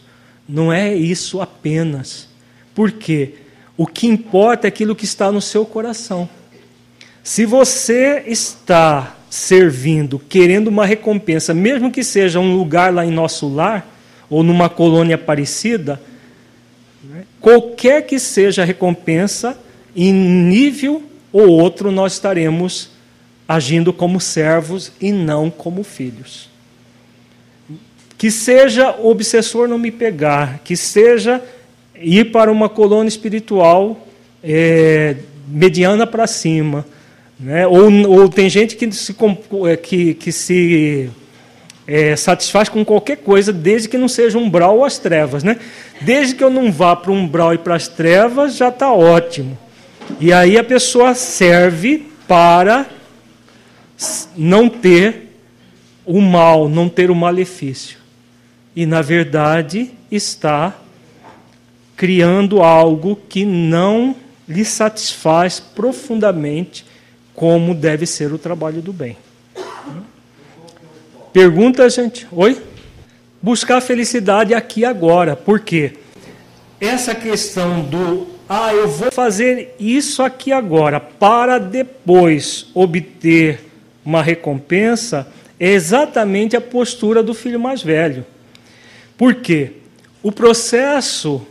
Não é isso apenas. Porque o que importa é aquilo que está no seu coração. Se você está servindo, querendo uma recompensa, mesmo que seja um lugar lá em nosso lar, ou numa colônia parecida, Qualquer que seja a recompensa, em nível ou outro, nós estaremos agindo como servos e não como filhos. Que seja o obsessor não me pegar, que seja ir para uma colônia espiritual é, mediana para cima. Né? Ou, ou, tem gente que se, é, que, que se é, satisfaz com qualquer coisa, desde que não seja um umbral ou as trevas. Né? Desde que eu não vá para o umbral e para as trevas, já está ótimo. E aí a pessoa serve para não ter o mal, não ter o malefício. E, na verdade, está criando algo que não lhe satisfaz profundamente como deve ser o trabalho do bem. Pergunta, gente? Oi? Buscar felicidade aqui agora. Por quê? Essa questão do ah, eu vou fazer isso aqui agora para depois obter uma recompensa é exatamente a postura do filho mais velho. Por quê? o processo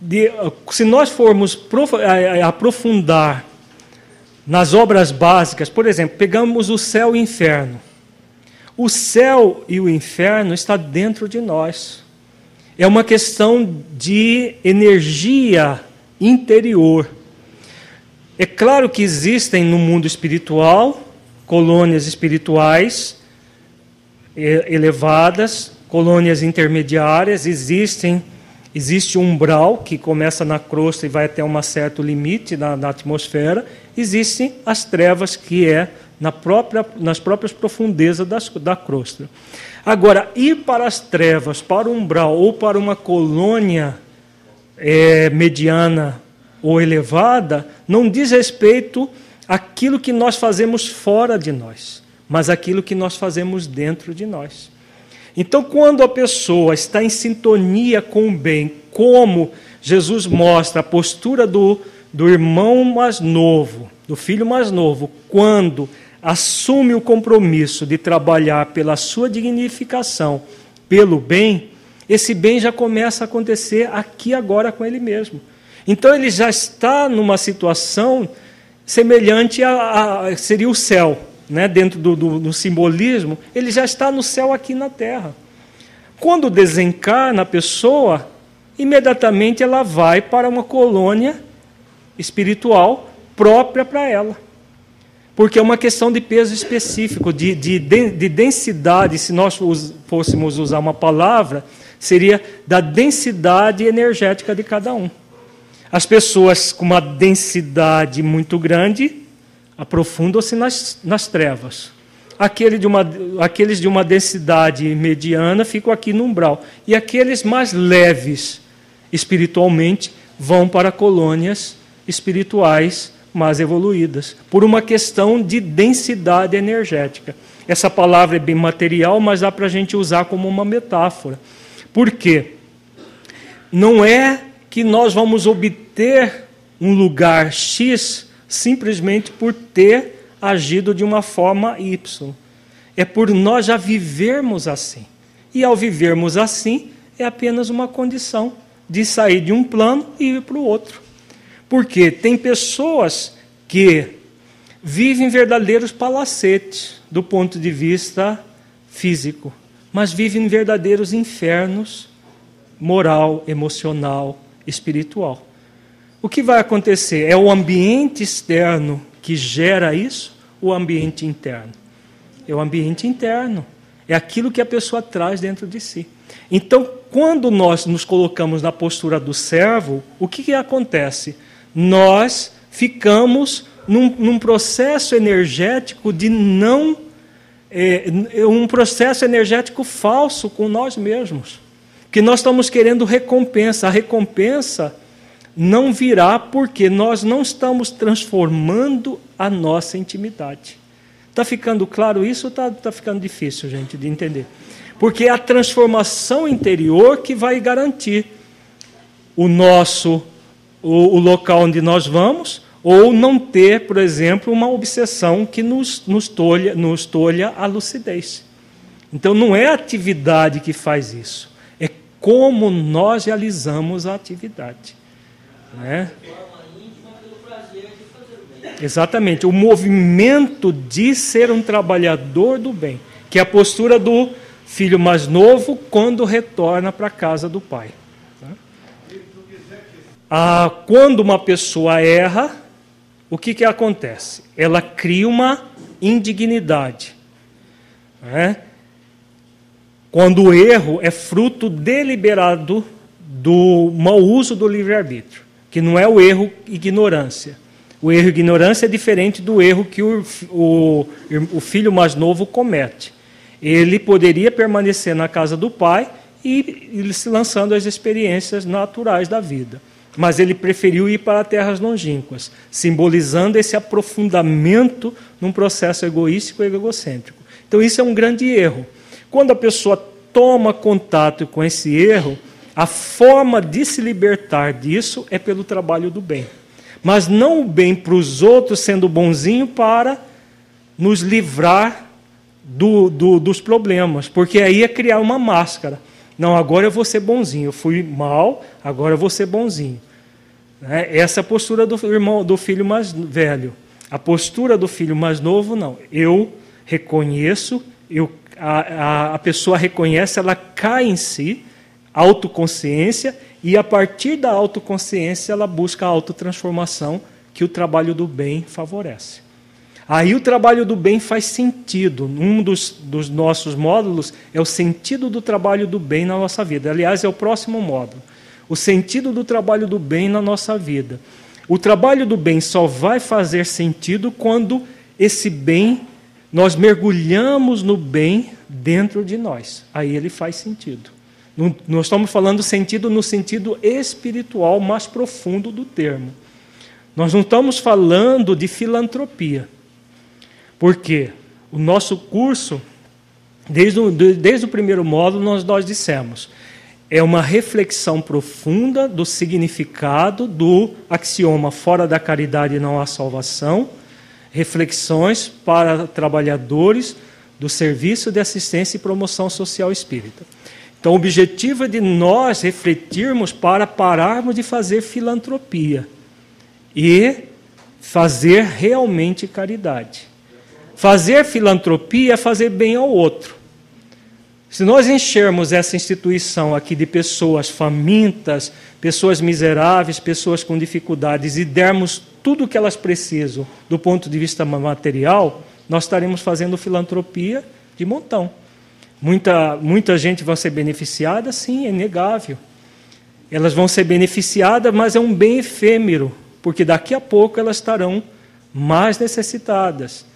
de, se nós formos aprofundar nas obras básicas, por exemplo, pegamos o céu e o inferno. O céu e o inferno está dentro de nós. É uma questão de energia interior. É claro que existem no mundo espiritual colônias espirituais elevadas, colônias intermediárias, existem existe um umbral que começa na crosta e vai até um certo limite na, na atmosfera, existem as trevas que é na própria, nas próprias profundezas das, da crosta. Agora, ir para as trevas, para o umbral ou para uma colônia é, mediana ou elevada, não diz respeito àquilo que nós fazemos fora de nós, mas aquilo que nós fazemos dentro de nós. Então, quando a pessoa está em sintonia com o bem, como Jesus mostra a postura do, do irmão mais novo, do filho mais novo, quando assume o compromisso de trabalhar pela sua dignificação, pelo bem, esse bem já começa a acontecer aqui agora com ele mesmo. Então ele já está numa situação semelhante a, a seria o céu né, dentro do, do, do simbolismo, ele já está no céu aqui na terra. Quando desencarna a pessoa, imediatamente ela vai para uma colônia espiritual própria para ela. Porque é uma questão de peso específico, de, de, de densidade, se nós fôssemos usar uma palavra, seria da densidade energética de cada um. As pessoas com uma densidade muito grande aprofundam-se nas, nas trevas. Aquele de uma, aqueles de uma densidade mediana ficam aqui no umbral. E aqueles mais leves espiritualmente vão para colônias espirituais mais evoluídas, por uma questão de densidade energética. Essa palavra é bem material, mas dá para a gente usar como uma metáfora. Por quê? Não é que nós vamos obter um lugar X simplesmente por ter agido de uma forma Y. É por nós já vivermos assim. E ao vivermos assim, é apenas uma condição de sair de um plano e ir para o outro. Porque tem pessoas que vivem verdadeiros palacetes do ponto de vista físico, mas vivem verdadeiros infernos moral, emocional, espiritual. O que vai acontecer? É o ambiente externo que gera isso o ambiente interno? É o ambiente interno. É aquilo que a pessoa traz dentro de si. Então, quando nós nos colocamos na postura do servo, o que, que acontece? Nós ficamos num, num processo energético de não. É, um processo energético falso com nós mesmos. Que nós estamos querendo recompensa. A recompensa não virá porque nós não estamos transformando a nossa intimidade. Está ficando claro isso ou está tá ficando difícil, gente, de entender? Porque é a transformação interior que vai garantir o nosso, o, o local onde nós vamos, ou não ter, por exemplo, uma obsessão que nos, nos, tolha, nos tolha a lucidez. Então não é a atividade que faz isso, é como nós realizamos a atividade. Né? Exatamente, o movimento de ser um trabalhador do bem, que é a postura do filho mais novo quando retorna para a casa do pai. Ah, quando uma pessoa erra, o que, que acontece? Ela cria uma indignidade. Né? Quando o erro é fruto deliberado do mau uso do livre-arbítrio que não é o erro ignorância. O erro ignorância é diferente do erro que o, o, o filho mais novo comete. Ele poderia permanecer na casa do pai e ir se lançando as experiências naturais da vida. Mas ele preferiu ir para terras longínquas, simbolizando esse aprofundamento num processo egoístico e egocêntrico. Então, isso é um grande erro. Quando a pessoa toma contato com esse erro, a forma de se libertar disso é pelo trabalho do bem. Mas não o bem para os outros sendo bonzinho para nos livrar do, do, dos problemas, porque aí é criar uma máscara. Não, agora eu vou ser bonzinho. Eu fui mal, agora eu vou ser bonzinho. É, essa é a postura do irmão, do filho mais velho. A postura do filho mais novo, não. Eu reconheço, eu, a, a, a pessoa reconhece, ela cai em si, autoconsciência, e a partir da autoconsciência ela busca a autotransformação que o trabalho do bem favorece. Aí o trabalho do bem faz sentido. Um dos, dos nossos módulos é o sentido do trabalho do bem na nossa vida. Aliás, é o próximo módulo. O sentido do trabalho do bem na nossa vida. O trabalho do bem só vai fazer sentido quando esse bem, nós mergulhamos no bem dentro de nós. Aí ele faz sentido. Nós estamos falando sentido no sentido espiritual mais profundo do termo. Nós não estamos falando de filantropia. Porque o nosso curso, desde o, desde o primeiro módulo, nós, nós dissemos, é uma reflexão profunda do significado do axioma fora da caridade não há salvação, reflexões para trabalhadores do serviço de assistência e promoção social espírita. Então, o objetivo é de nós refletirmos para pararmos de fazer filantropia e fazer realmente caridade. Fazer filantropia é fazer bem ao outro. Se nós enchermos essa instituição aqui de pessoas famintas, pessoas miseráveis, pessoas com dificuldades e dermos tudo o que elas precisam do ponto de vista material, nós estaremos fazendo filantropia de montão. Muita, muita gente vai ser beneficiada, sim, é inegável. Elas vão ser beneficiadas, mas é um bem efêmero, porque daqui a pouco elas estarão mais necessitadas.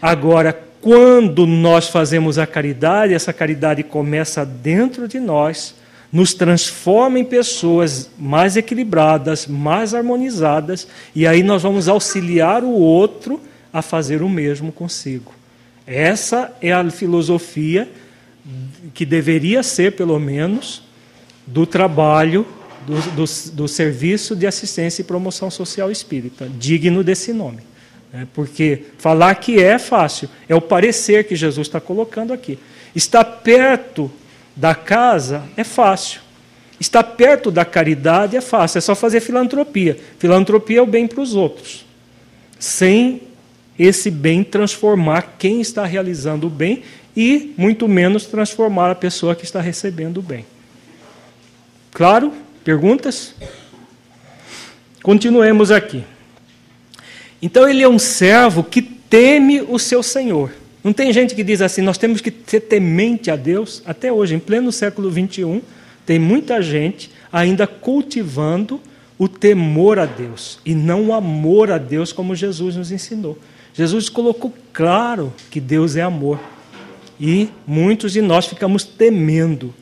Agora, quando nós fazemos a caridade, essa caridade começa dentro de nós, nos transforma em pessoas mais equilibradas, mais harmonizadas, e aí nós vamos auxiliar o outro a fazer o mesmo consigo. Essa é a filosofia que deveria ser, pelo menos, do trabalho do, do, do serviço de assistência e promoção social espírita, digno desse nome. É, porque falar que é fácil, é o parecer que Jesus está colocando aqui. Está perto da casa é fácil. Está perto da caridade é fácil, é só fazer filantropia. Filantropia é o bem para os outros, sem esse bem transformar quem está realizando o bem e, muito menos, transformar a pessoa que está recebendo o bem. Claro? Perguntas? Continuemos aqui. Então ele é um servo que teme o seu Senhor. Não tem gente que diz assim, nós temos que ser temente a Deus. Até hoje, em pleno século XXI, tem muita gente ainda cultivando o temor a Deus e não o amor a Deus como Jesus nos ensinou. Jesus colocou claro que Deus é amor e muitos de nós ficamos temendo.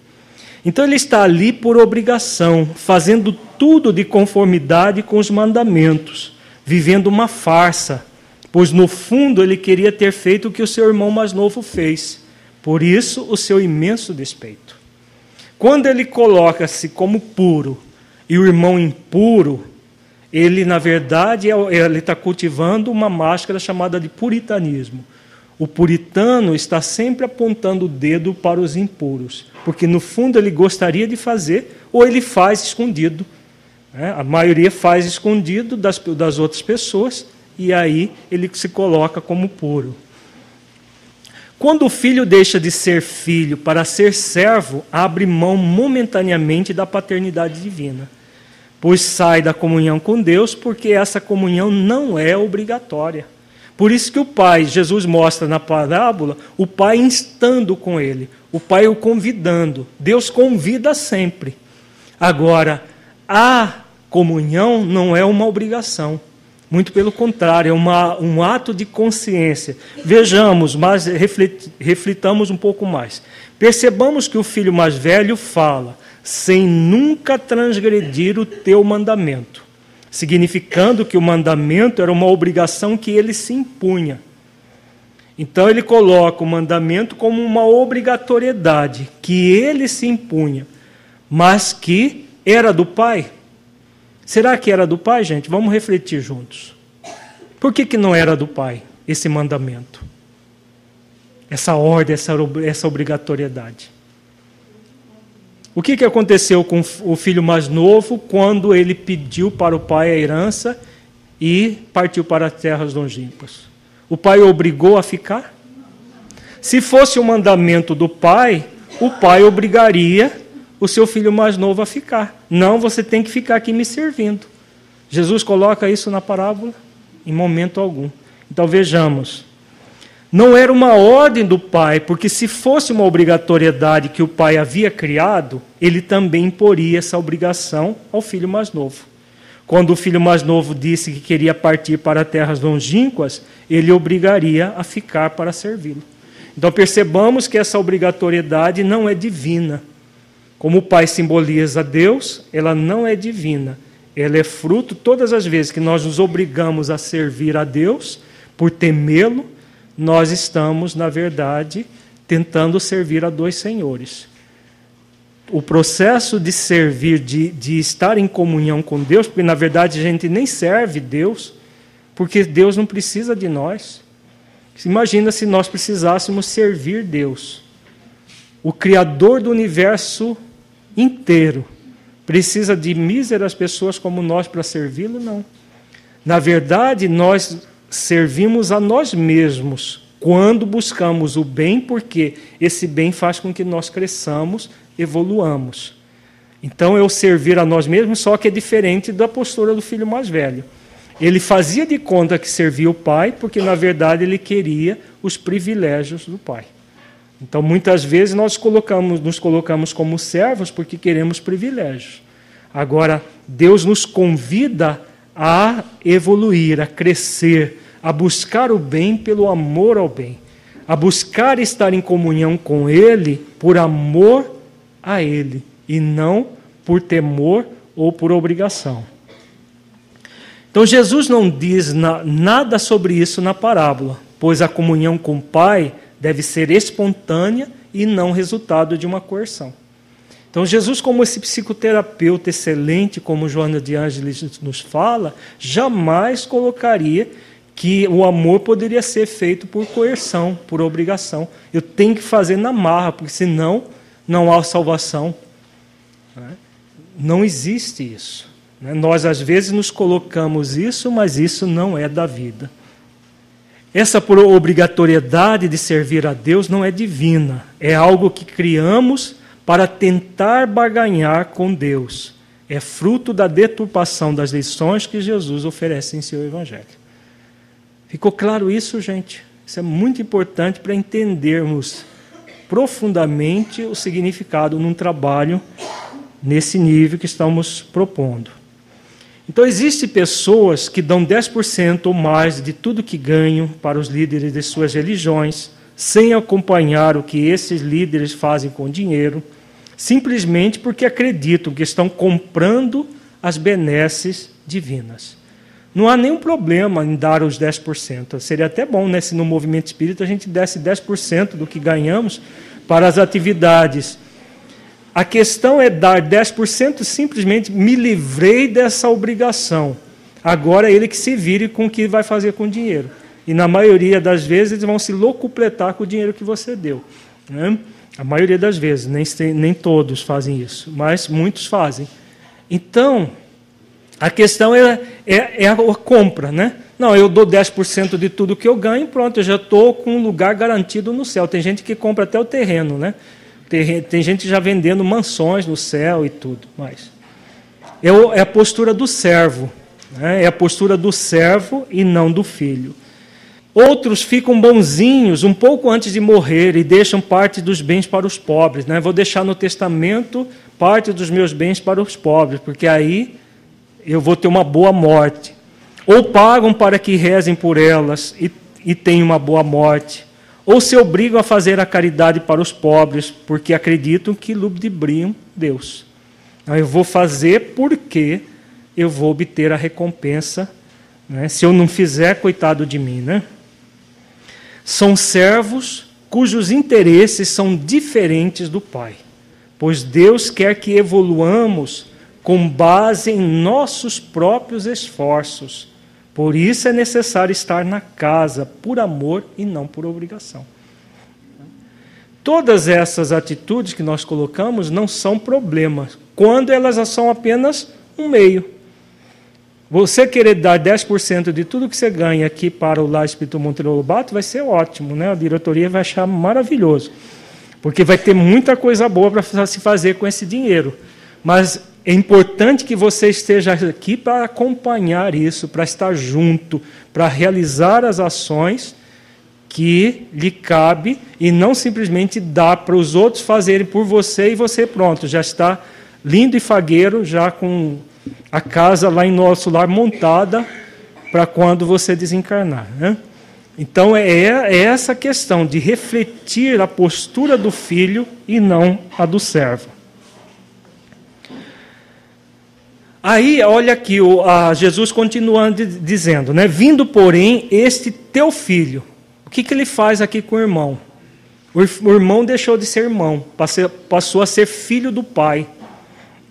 Então ele está ali por obrigação, fazendo tudo de conformidade com os mandamentos vivendo uma farsa, pois no fundo ele queria ter feito o que o seu irmão mais novo fez. Por isso, o seu imenso despeito. Quando ele coloca-se como puro e o irmão impuro, ele, na verdade, é ele está cultivando uma máscara chamada de puritanismo. O puritano está sempre apontando o dedo para os impuros, porque no fundo ele gostaria de fazer, ou ele faz escondido, né? A maioria faz escondido das, das outras pessoas e aí ele se coloca como puro. Quando o filho deixa de ser filho para ser servo, abre mão momentaneamente da paternidade divina, pois sai da comunhão com Deus, porque essa comunhão não é obrigatória. Por isso que o pai, Jesus mostra na parábola, o pai instando com ele, o pai o convidando. Deus convida sempre. Agora, a comunhão não é uma obrigação. Muito pelo contrário, é uma, um ato de consciência. Vejamos, mas reflitamos um pouco mais. Percebamos que o filho mais velho fala, sem nunca transgredir o teu mandamento, significando que o mandamento era uma obrigação que ele se impunha. Então ele coloca o mandamento como uma obrigatoriedade que ele se impunha, mas que era do Pai. Será que era do Pai, gente? Vamos refletir juntos. Por que, que não era do Pai esse mandamento? Essa ordem, essa, essa obrigatoriedade. O que, que aconteceu com o filho mais novo quando ele pediu para o pai a herança e partiu para as terras longínquas? O pai obrigou a ficar? Se fosse o mandamento do pai, o pai obrigaria o seu filho mais novo a ficar. Não, você tem que ficar aqui me servindo. Jesus coloca isso na parábola em momento algum. Então vejamos. Não era uma ordem do pai, porque se fosse uma obrigatoriedade que o pai havia criado, ele também imporia essa obrigação ao filho mais novo. Quando o filho mais novo disse que queria partir para terras longínquas, ele obrigaria a ficar para servi-lo. Então percebamos que essa obrigatoriedade não é divina. Como o pai simboliza Deus, ela não é divina. Ela é fruto, todas as vezes que nós nos obrigamos a servir a Deus, por temê-lo, nós estamos, na verdade, tentando servir a dois senhores. O processo de servir, de, de estar em comunhão com Deus, porque na verdade a gente nem serve Deus, porque Deus não precisa de nós. Imagina se nós precisássemos servir Deus. O Criador do universo inteiro precisa de míseras pessoas como nós para servi-lo? Não. Na verdade, nós servimos a nós mesmos quando buscamos o bem, porque esse bem faz com que nós cresçamos, evoluamos. Então, eu servir a nós mesmos, só que é diferente da postura do filho mais velho. Ele fazia de conta que servia o pai, porque na verdade ele queria os privilégios do pai. Então, muitas vezes nós colocamos, nos colocamos como servos porque queremos privilégios. Agora, Deus nos convida a evoluir, a crescer, a buscar o bem pelo amor ao bem, a buscar estar em comunhão com Ele por amor a Ele e não por temor ou por obrigação. Então Jesus não diz na, nada sobre isso na parábola, pois a comunhão com o Pai deve ser espontânea e não resultado de uma coerção. Então Jesus, como esse psicoterapeuta excelente, como Joana de Ângeles nos fala, jamais colocaria que o amor poderia ser feito por coerção, por obrigação. Eu tenho que fazer na marra, porque senão não há salvação. Não existe isso. Né? Nós, às vezes, nos colocamos isso, mas isso não é da vida. Essa obrigatoriedade de servir a Deus não é divina, é algo que criamos para tentar barganhar com Deus. É fruto da deturpação das lições que Jesus oferece em seu Evangelho. Ficou claro isso, gente? Isso é muito importante para entendermos profundamente o significado num trabalho nesse nível que estamos propondo. Então, existem pessoas que dão 10% ou mais de tudo que ganham para os líderes de suas religiões, sem acompanhar o que esses líderes fazem com o dinheiro, simplesmente porque acreditam que estão comprando as benesses divinas. Não há nenhum problema em dar os 10%. Seria até bom né, se no movimento espírita a gente desse 10% do que ganhamos para as atividades a questão é dar 10%, simplesmente me livrei dessa obrigação. Agora é ele que se vire com o que vai fazer com o dinheiro. E na maioria das vezes eles vão se locupletar com o dinheiro que você deu. Né? A maioria das vezes, nem, nem todos fazem isso, mas muitos fazem. Então, a questão é, é, é a compra, né? Não, eu dou 10% de tudo que eu ganho, pronto, eu já estou com um lugar garantido no céu. Tem gente que compra até o terreno, né? Tem, gente já vendendo mansões no céu e tudo mais. É, é a postura do servo. Né? É a postura do servo e não do filho. Outros ficam bonzinhos um pouco antes de morrer e deixam parte dos bens para os pobres. Né? Vou deixar no testamento parte dos meus bens para os pobres, porque aí eu vou ter uma boa morte. Ou pagam para que rezem por elas e, e tenham uma boa morte ou se obrigam a fazer a caridade para os pobres, porque acreditam que ludibriam Deus. Então, eu vou fazer porque eu vou obter a recompensa. Né? Se eu não fizer, coitado de mim. Né? São servos cujos interesses são diferentes do Pai, pois Deus quer que evoluamos com base em nossos próprios esforços por isso é necessário estar na casa por amor e não por obrigação. Todas essas atitudes que nós colocamos não são problemas, quando elas são apenas um meio. Você querer dar 10% de tudo que você ganha aqui para o Lar Espírito Monteiro Lobato vai ser ótimo, né? A diretoria vai achar maravilhoso, porque vai ter muita coisa boa para se fazer com esse dinheiro. Mas é importante que você esteja aqui para acompanhar isso, para estar junto, para realizar as ações que lhe cabe e não simplesmente dar para os outros fazerem por você e você pronto, já está lindo e fagueiro, já com a casa lá em nosso lar montada para quando você desencarnar. Né? Então é, é essa questão de refletir a postura do filho e não a do servo. Aí, olha aqui, o, a Jesus continuando dizendo, né? Vindo, porém, este teu filho. O que, que ele faz aqui com o irmão? O, o irmão deixou de ser irmão, passou a ser filho do pai,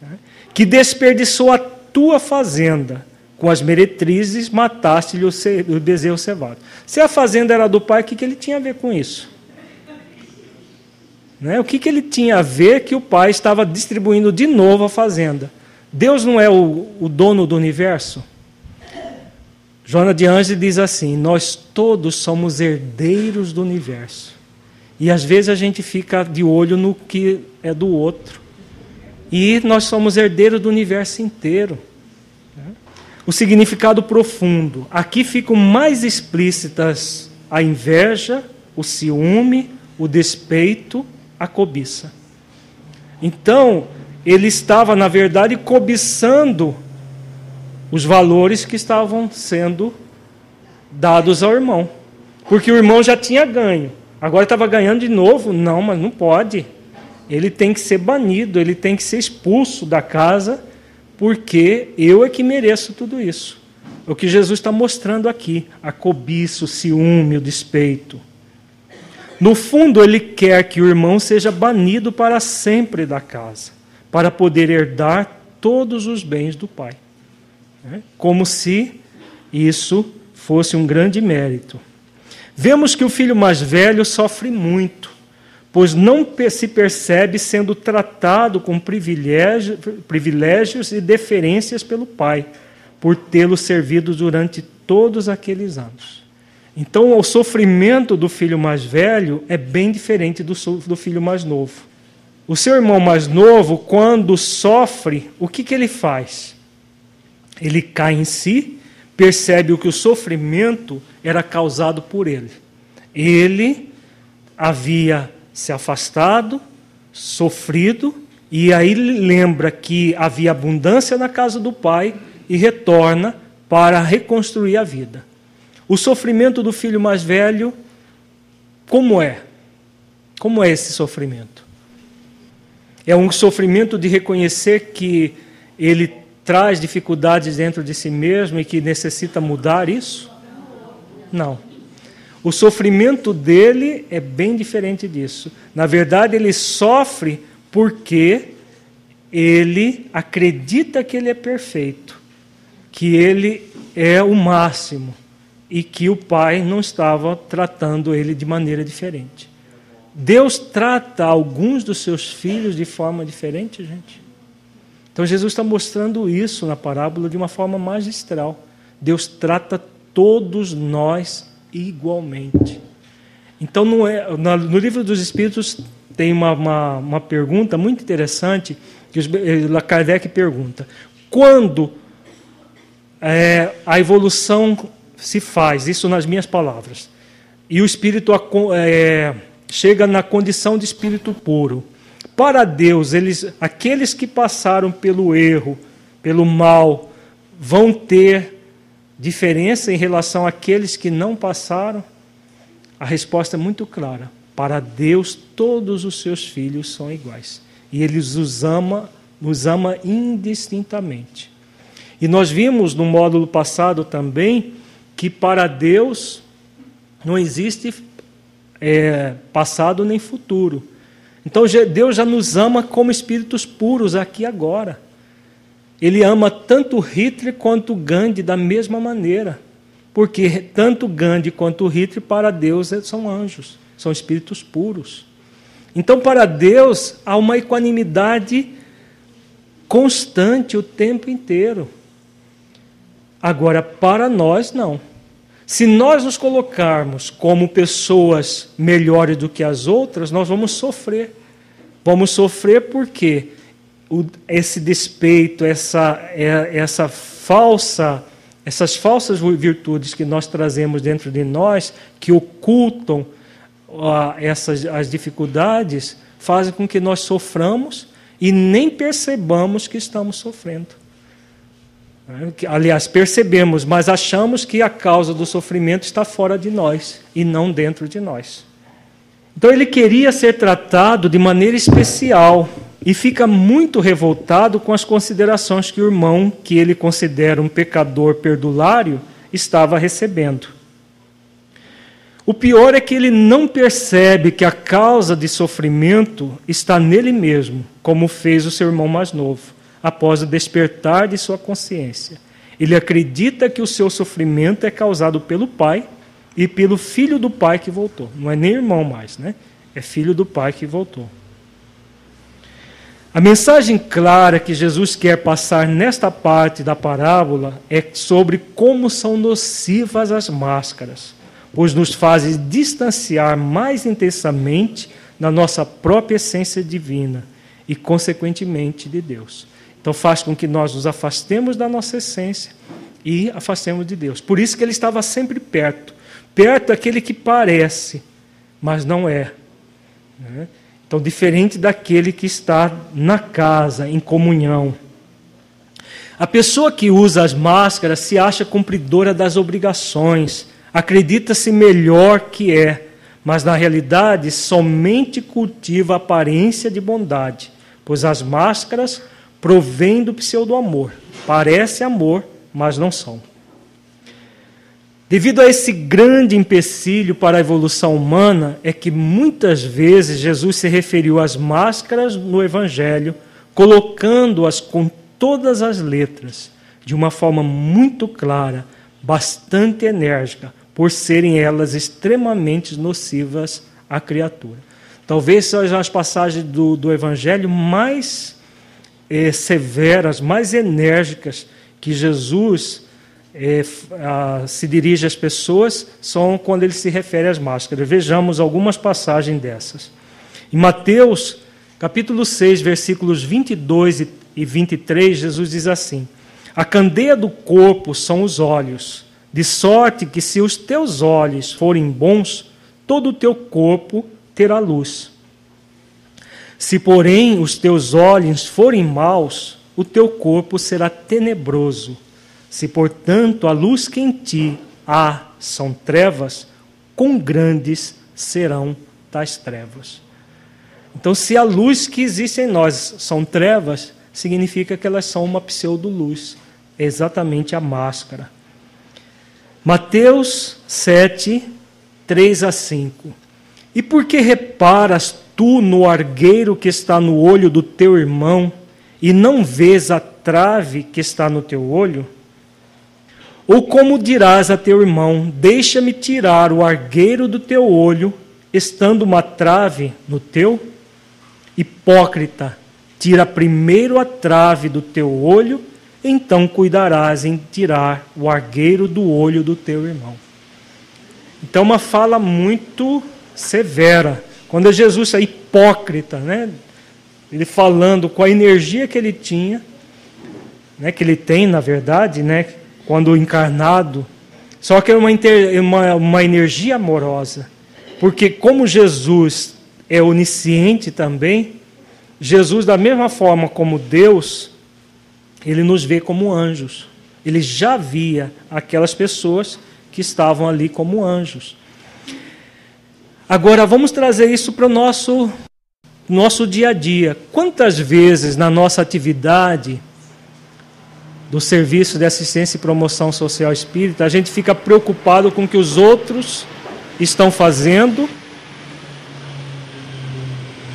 né? que desperdiçou a tua fazenda, com as meretrizes mataste-lhe o, o bezerro cevado. Se a fazenda era do pai, o que, que ele tinha a ver com isso? Né? O que, que ele tinha a ver que o pai estava distribuindo de novo a fazenda? Deus não é o, o dono do universo? Joana de Anjos diz assim: Nós todos somos herdeiros do universo. E às vezes a gente fica de olho no que é do outro. E nós somos herdeiros do universo inteiro. O significado profundo. Aqui ficam mais explícitas a inveja, o ciúme, o despeito, a cobiça. Então, ele estava, na verdade, cobiçando os valores que estavam sendo dados ao irmão. Porque o irmão já tinha ganho. Agora estava ganhando de novo? Não, mas não pode. Ele tem que ser banido, ele tem que ser expulso da casa, porque eu é que mereço tudo isso. É o que Jesus está mostrando aqui: a cobiça, o ciúme, o despeito. No fundo, ele quer que o irmão seja banido para sempre da casa para poder herdar todos os bens do Pai. Né? Como se isso fosse um grande mérito. Vemos que o filho mais velho sofre muito, pois não se percebe sendo tratado com privilégios e deferências pelo pai, por tê-lo servido durante todos aqueles anos. Então, o sofrimento do filho mais velho é bem diferente do, do filho mais novo. O seu irmão mais novo, quando sofre, o que, que ele faz? Ele cai em si, percebe o que o sofrimento era causado por ele. Ele havia se afastado, sofrido, e aí lembra que havia abundância na casa do pai e retorna para reconstruir a vida. O sofrimento do filho mais velho, como é? Como é esse sofrimento? É um sofrimento de reconhecer que ele traz dificuldades dentro de si mesmo e que necessita mudar isso? Não. O sofrimento dele é bem diferente disso. Na verdade, ele sofre porque ele acredita que ele é perfeito, que ele é o máximo e que o pai não estava tratando ele de maneira diferente. Deus trata alguns dos seus filhos de forma diferente, gente. Então Jesus está mostrando isso na parábola de uma forma magistral. Deus trata todos nós igualmente. Então, no, é, no livro dos Espíritos tem uma, uma, uma pergunta muito interessante que eh, Kardec pergunta: quando é, a evolução se faz, isso nas minhas palavras, e o espírito é, chega na condição de espírito puro. Para Deus, eles, aqueles que passaram pelo erro, pelo mal, vão ter diferença em relação àqueles que não passaram? A resposta é muito clara. Para Deus, todos os seus filhos são iguais. E Ele os ama, os ama indistintamente. E nós vimos no módulo passado também que para Deus não existe é, passado nem futuro. Então Deus já nos ama como espíritos puros aqui agora. Ele ama tanto Hitler quanto Gandhi da mesma maneira. Porque tanto Gandhi quanto Hitler para Deus são anjos, são espíritos puros. Então, para Deus, há uma equanimidade constante o tempo inteiro. Agora, para nós, não. Se nós nos colocarmos como pessoas melhores do que as outras, nós vamos sofrer. Vamos sofrer porque esse despeito, essa, é, essa falsa, essas falsas virtudes que nós trazemos dentro de nós, que ocultam essas, as dificuldades, fazem com que nós soframos e nem percebamos que estamos sofrendo. Aliás, percebemos, mas achamos que a causa do sofrimento está fora de nós e não dentro de nós. Então ele queria ser tratado de maneira especial e fica muito revoltado com as considerações que o irmão, que ele considera um pecador perdulário, estava recebendo. O pior é que ele não percebe que a causa de sofrimento está nele mesmo, como fez o seu irmão mais novo, após o despertar de sua consciência. Ele acredita que o seu sofrimento é causado pelo pai e pelo filho do pai que voltou. Não é nem irmão mais, né? É filho do pai que voltou. A mensagem clara que Jesus quer passar nesta parte da parábola é sobre como são nocivas as máscaras pois nos faz distanciar mais intensamente da nossa própria essência divina e, consequentemente, de Deus. Então, faz com que nós nos afastemos da nossa essência e afastemos de Deus. Por isso que ele estava sempre perto perto daquele que parece, mas não é. Né? Então, diferente daquele que está na casa, em comunhão. A pessoa que usa as máscaras se acha cumpridora das obrigações, acredita-se melhor que é, mas na realidade somente cultiva a aparência de bondade, pois as máscaras provêm do pseudo-amor. Parece amor, mas não são. Devido a esse grande empecilho para a evolução humana, é que muitas vezes Jesus se referiu às máscaras no Evangelho, colocando-as com todas as letras, de uma forma muito clara, bastante enérgica, por serem elas extremamente nocivas à criatura. Talvez sejam as passagens do, do Evangelho mais eh, severas, mais enérgicas que Jesus eh, a, se dirige às pessoas, são quando ele se refere às máscaras. Vejamos algumas passagens dessas. Em Mateus, capítulo 6, versículos 22 e 23, Jesus diz assim: A candeia do corpo são os olhos. De sorte que, se os teus olhos forem bons, todo o teu corpo terá luz. Se, porém, os teus olhos forem maus, o teu corpo será tenebroso. Se, portanto, a luz que em ti há são trevas, quão grandes serão tais trevas. Então, se a luz que existe em nós são trevas, significa que elas são uma pseudo-luz, exatamente a máscara. Mateus 7, 3 a 5. E por que reparas tu no argueiro que está no olho do teu irmão e não vês a trave que está no teu olho? Ou como dirás a teu irmão: Deixa-me tirar o argueiro do teu olho, estando uma trave no teu? Hipócrita, tira primeiro a trave do teu olho então cuidarás em tirar o argueiro do olho do teu irmão. Então, uma fala muito severa. Quando Jesus é hipócrita, né? ele falando com a energia que ele tinha, né? que ele tem, na verdade, né? quando encarnado, só que é uma, uma, uma energia amorosa. Porque, como Jesus é onisciente também, Jesus, da mesma forma como Deus, ele nos vê como anjos. Ele já via aquelas pessoas que estavam ali como anjos. Agora vamos trazer isso para o nosso nosso dia a dia. Quantas vezes na nossa atividade do serviço de assistência e promoção social espírita a gente fica preocupado com o que os outros estão fazendo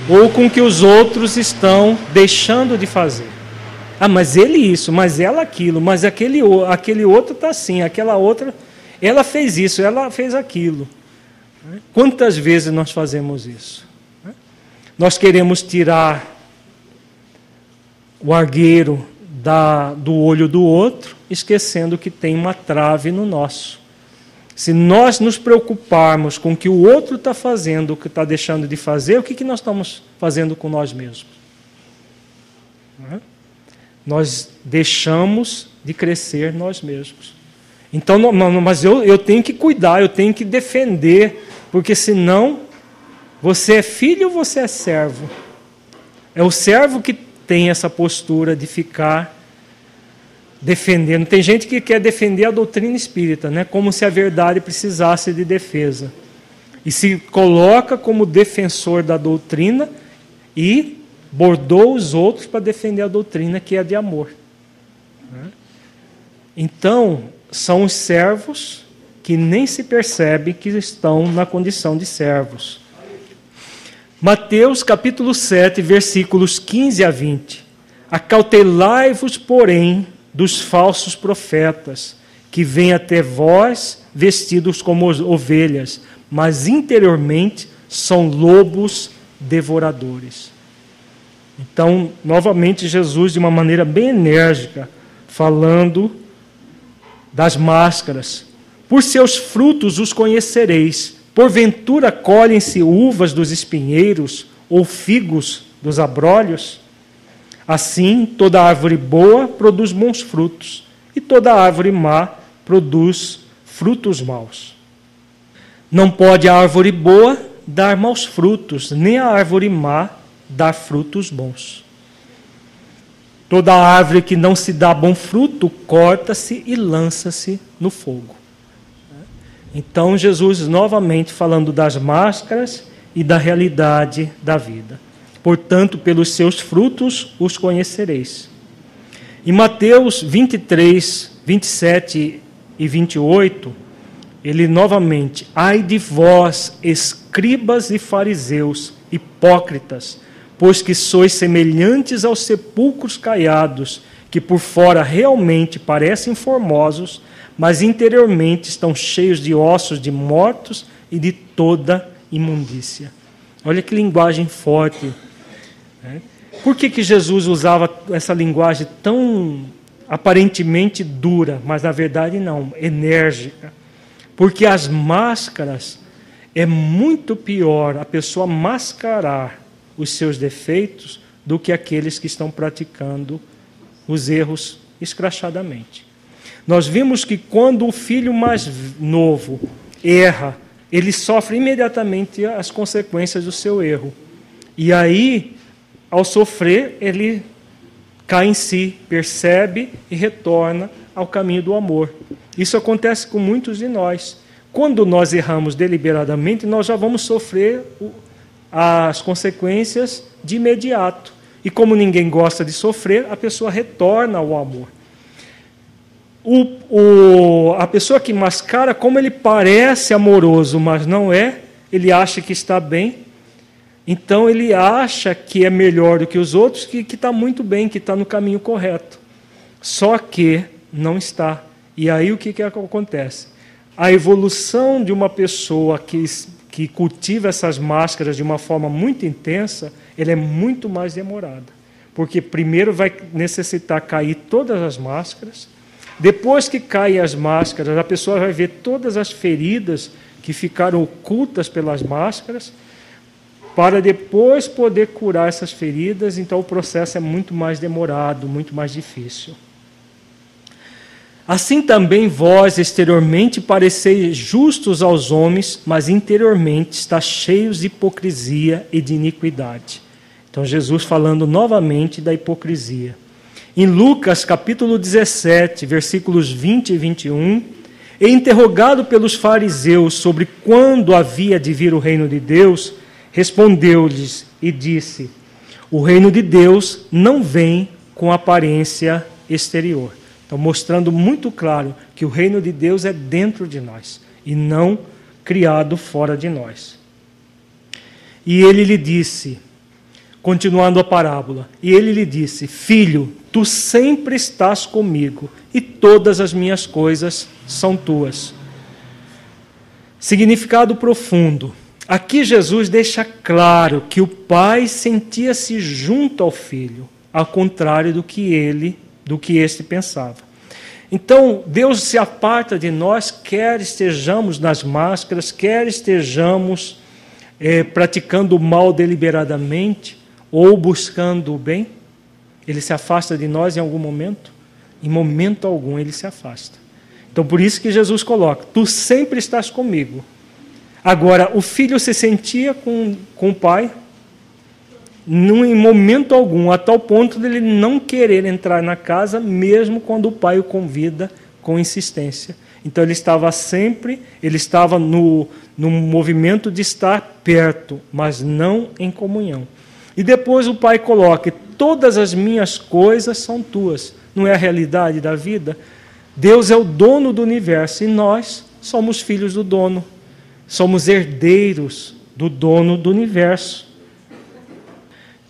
ou com o que os outros estão deixando de fazer? Ah, mas ele isso, mas ela aquilo, mas aquele, aquele outro está assim, aquela outra, ela fez isso, ela fez aquilo. Quantas vezes nós fazemos isso? Nós queremos tirar o argueiro da, do olho do outro, esquecendo que tem uma trave no nosso. Se nós nos preocuparmos com o que o outro está fazendo, o que está deixando de fazer, o que, que nós estamos fazendo com nós mesmos? É? Nós deixamos de crescer nós mesmos. Então, não, não, mas eu, eu tenho que cuidar, eu tenho que defender, porque senão você é filho ou você é servo? É o servo que tem essa postura de ficar defendendo. Tem gente que quer defender a doutrina espírita, né? como se a verdade precisasse de defesa. E se coloca como defensor da doutrina e bordou os outros para defender a doutrina que é de amor. Né? Então, são os servos que nem se percebe que estão na condição de servos. Mateus capítulo 7, versículos 15 a 20. Acautelai-vos, porém, dos falsos profetas, que vêm até vós vestidos como ovelhas, mas interiormente são lobos devoradores. Então, novamente, Jesus, de uma maneira bem enérgica, falando das máscaras. Por seus frutos os conhecereis. Porventura colhem-se uvas dos espinheiros ou figos dos abrolhos? Assim, toda árvore boa produz bons frutos, e toda árvore má produz frutos maus. Não pode a árvore boa dar maus frutos, nem a árvore má dar frutos bons. Toda árvore que não se dá bom fruto, corta-se e lança-se no fogo. Então, Jesus novamente falando das máscaras e da realidade da vida. Portanto, pelos seus frutos os conhecereis. Em Mateus 23, 27 e 28, ele novamente, ai de vós, escribas e fariseus, hipócritas, pois que sois semelhantes aos sepulcros caiados, que por fora realmente parecem formosos, mas interiormente estão cheios de ossos de mortos e de toda imundícia. Olha que linguagem forte. Né? Por que, que Jesus usava essa linguagem tão aparentemente dura, mas na verdade não, enérgica? Porque as máscaras é muito pior a pessoa mascarar os seus defeitos do que aqueles que estão praticando os erros escrachadamente. Nós vimos que quando o filho mais novo erra, ele sofre imediatamente as consequências do seu erro. E aí, ao sofrer, ele cai em si, percebe e retorna ao caminho do amor. Isso acontece com muitos de nós. Quando nós erramos deliberadamente, nós já vamos sofrer as consequências de imediato. E como ninguém gosta de sofrer, a pessoa retorna ao amor. O, o, a pessoa que mascara, como ele parece amoroso, mas não é, ele acha que está bem, então ele acha que é melhor do que os outros, que está muito bem, que está no caminho correto. Só que não está. E aí o que, que acontece? A evolução de uma pessoa que que cultiva essas máscaras de uma forma muito intensa, ele é muito mais demorada. Porque primeiro vai necessitar cair todas as máscaras, depois que caem as máscaras, a pessoa vai ver todas as feridas que ficaram ocultas pelas máscaras, para depois poder curar essas feridas, então o processo é muito mais demorado, muito mais difícil. Assim também vós exteriormente pareceis justos aos homens, mas interiormente está cheios de hipocrisia e de iniquidade. Então Jesus falando novamente da hipocrisia. Em Lucas capítulo 17, versículos 20 e 21, e interrogado pelos fariseus sobre quando havia de vir o reino de Deus, respondeu-lhes e disse: O reino de Deus não vem com aparência exterior então, mostrando muito claro que o reino de Deus é dentro de nós e não criado fora de nós. E ele lhe disse, continuando a parábola, e ele lhe disse: Filho, tu sempre estás comigo e todas as minhas coisas são tuas. Significado profundo. Aqui Jesus deixa claro que o pai sentia-se junto ao filho, ao contrário do que ele, do que este pensava. Então, Deus se aparta de nós, quer estejamos nas máscaras, quer estejamos é, praticando o mal deliberadamente ou buscando o bem. Ele se afasta de nós em algum momento? Em momento algum ele se afasta. Então, por isso que Jesus coloca: Tu sempre estás comigo. Agora, o filho se sentia com, com o pai, num, em momento algum, a tal ponto dele não querer entrar na casa, mesmo quando o pai o convida com insistência. Então ele estava sempre, ele estava no, no movimento de estar perto, mas não em comunhão. E depois o pai coloca: todas as minhas coisas são tuas. Não é a realidade da vida? Deus é o dono do universo e nós somos filhos do dono. Somos herdeiros do dono do universo.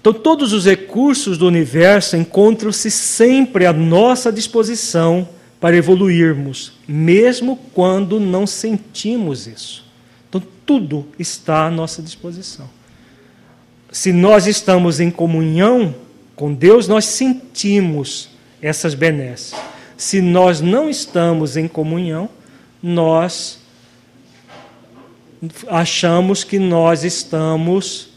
Então, todos os recursos do universo encontram-se sempre à nossa disposição para evoluirmos, mesmo quando não sentimos isso. Então, tudo está à nossa disposição. Se nós estamos em comunhão com Deus, nós sentimos essas benesses. Se nós não estamos em comunhão, nós achamos que nós estamos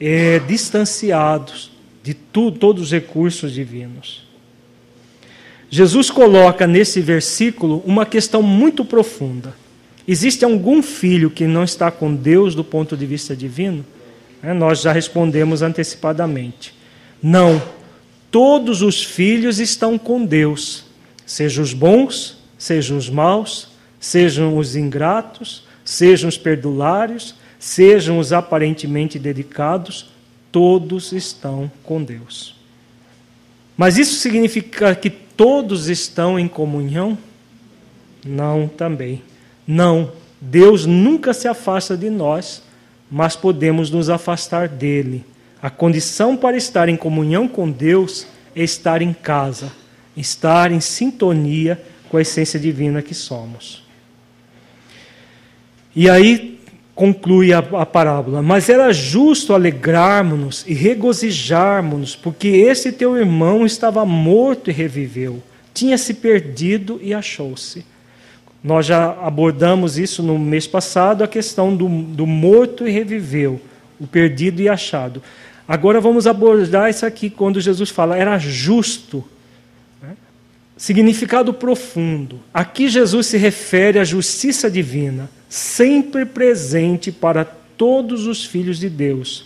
é, distanciados de tudo, todos os recursos divinos. Jesus coloca nesse versículo uma questão muito profunda. Existe algum filho que não está com Deus do ponto de vista divino? É, nós já respondemos antecipadamente. Não. Todos os filhos estão com Deus, sejam os bons, sejam os maus, sejam os ingratos, sejam os perdulários, sejam os aparentemente dedicados, todos estão com Deus. Mas isso significa que todos estão em comunhão? Não, também. Não. Deus nunca se afasta de nós, mas podemos nos afastar dele. A condição para estar em comunhão com Deus é estar em casa, estar em sintonia com a essência divina que somos. E aí conclui a, a parábola: Mas era justo alegrarmos-nos e regozijarmos-nos, porque esse teu irmão estava morto e reviveu, tinha se perdido e achou-se. Nós já abordamos isso no mês passado, a questão do, do morto e reviveu, o perdido e achado. Agora vamos abordar isso aqui quando Jesus fala, era justo. Né? Significado profundo. Aqui Jesus se refere à justiça divina sempre presente para todos os filhos de Deus.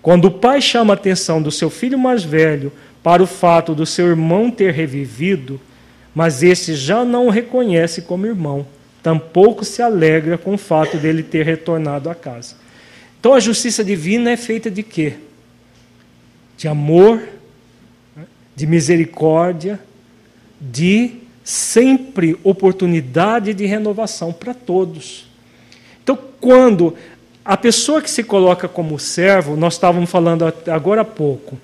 Quando o pai chama a atenção do seu filho mais velho para o fato do seu irmão ter revivido, mas esse já não o reconhece como irmão, tampouco se alegra com o fato dele ter retornado à casa. Então a justiça divina é feita de quê? De amor, de misericórdia, de sempre oportunidade de renovação para todos. Então, quando a pessoa que se coloca como servo, nós estávamos falando agora há pouco,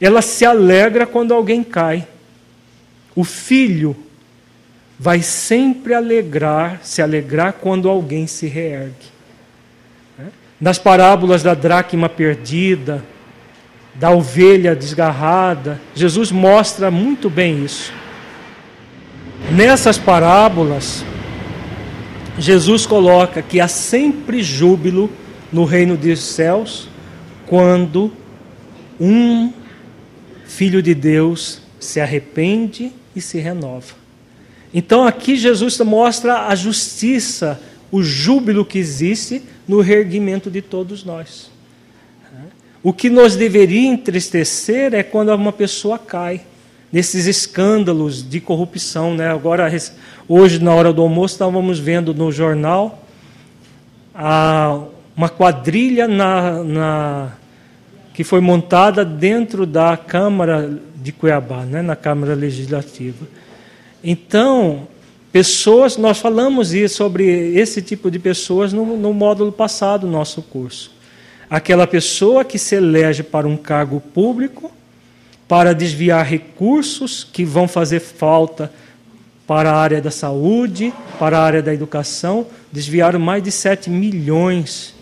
ela se alegra quando alguém cai. O filho vai sempre alegrar, se alegrar quando alguém se reergue. Né? Nas parábolas da dracma perdida, da ovelha desgarrada, Jesus mostra muito bem isso. Nessas parábolas, Jesus coloca que há sempre júbilo no reino dos céus quando um filho de Deus se arrepende e se renova. Então aqui Jesus mostra a justiça, o júbilo que existe no reerguimento de todos nós. O que nos deveria entristecer é quando uma pessoa cai nesses escândalos de corrupção. Né? Agora, hoje, na hora do almoço, estávamos vendo no jornal a, uma quadrilha na, na, que foi montada dentro da Câmara de Cuiabá, né? na Câmara Legislativa. Então, pessoas, nós falamos isso, sobre esse tipo de pessoas no, no módulo passado do nosso curso. Aquela pessoa que se elege para um cargo público para desviar recursos que vão fazer falta para a área da saúde, para a área da educação, desviaram mais de 7 milhões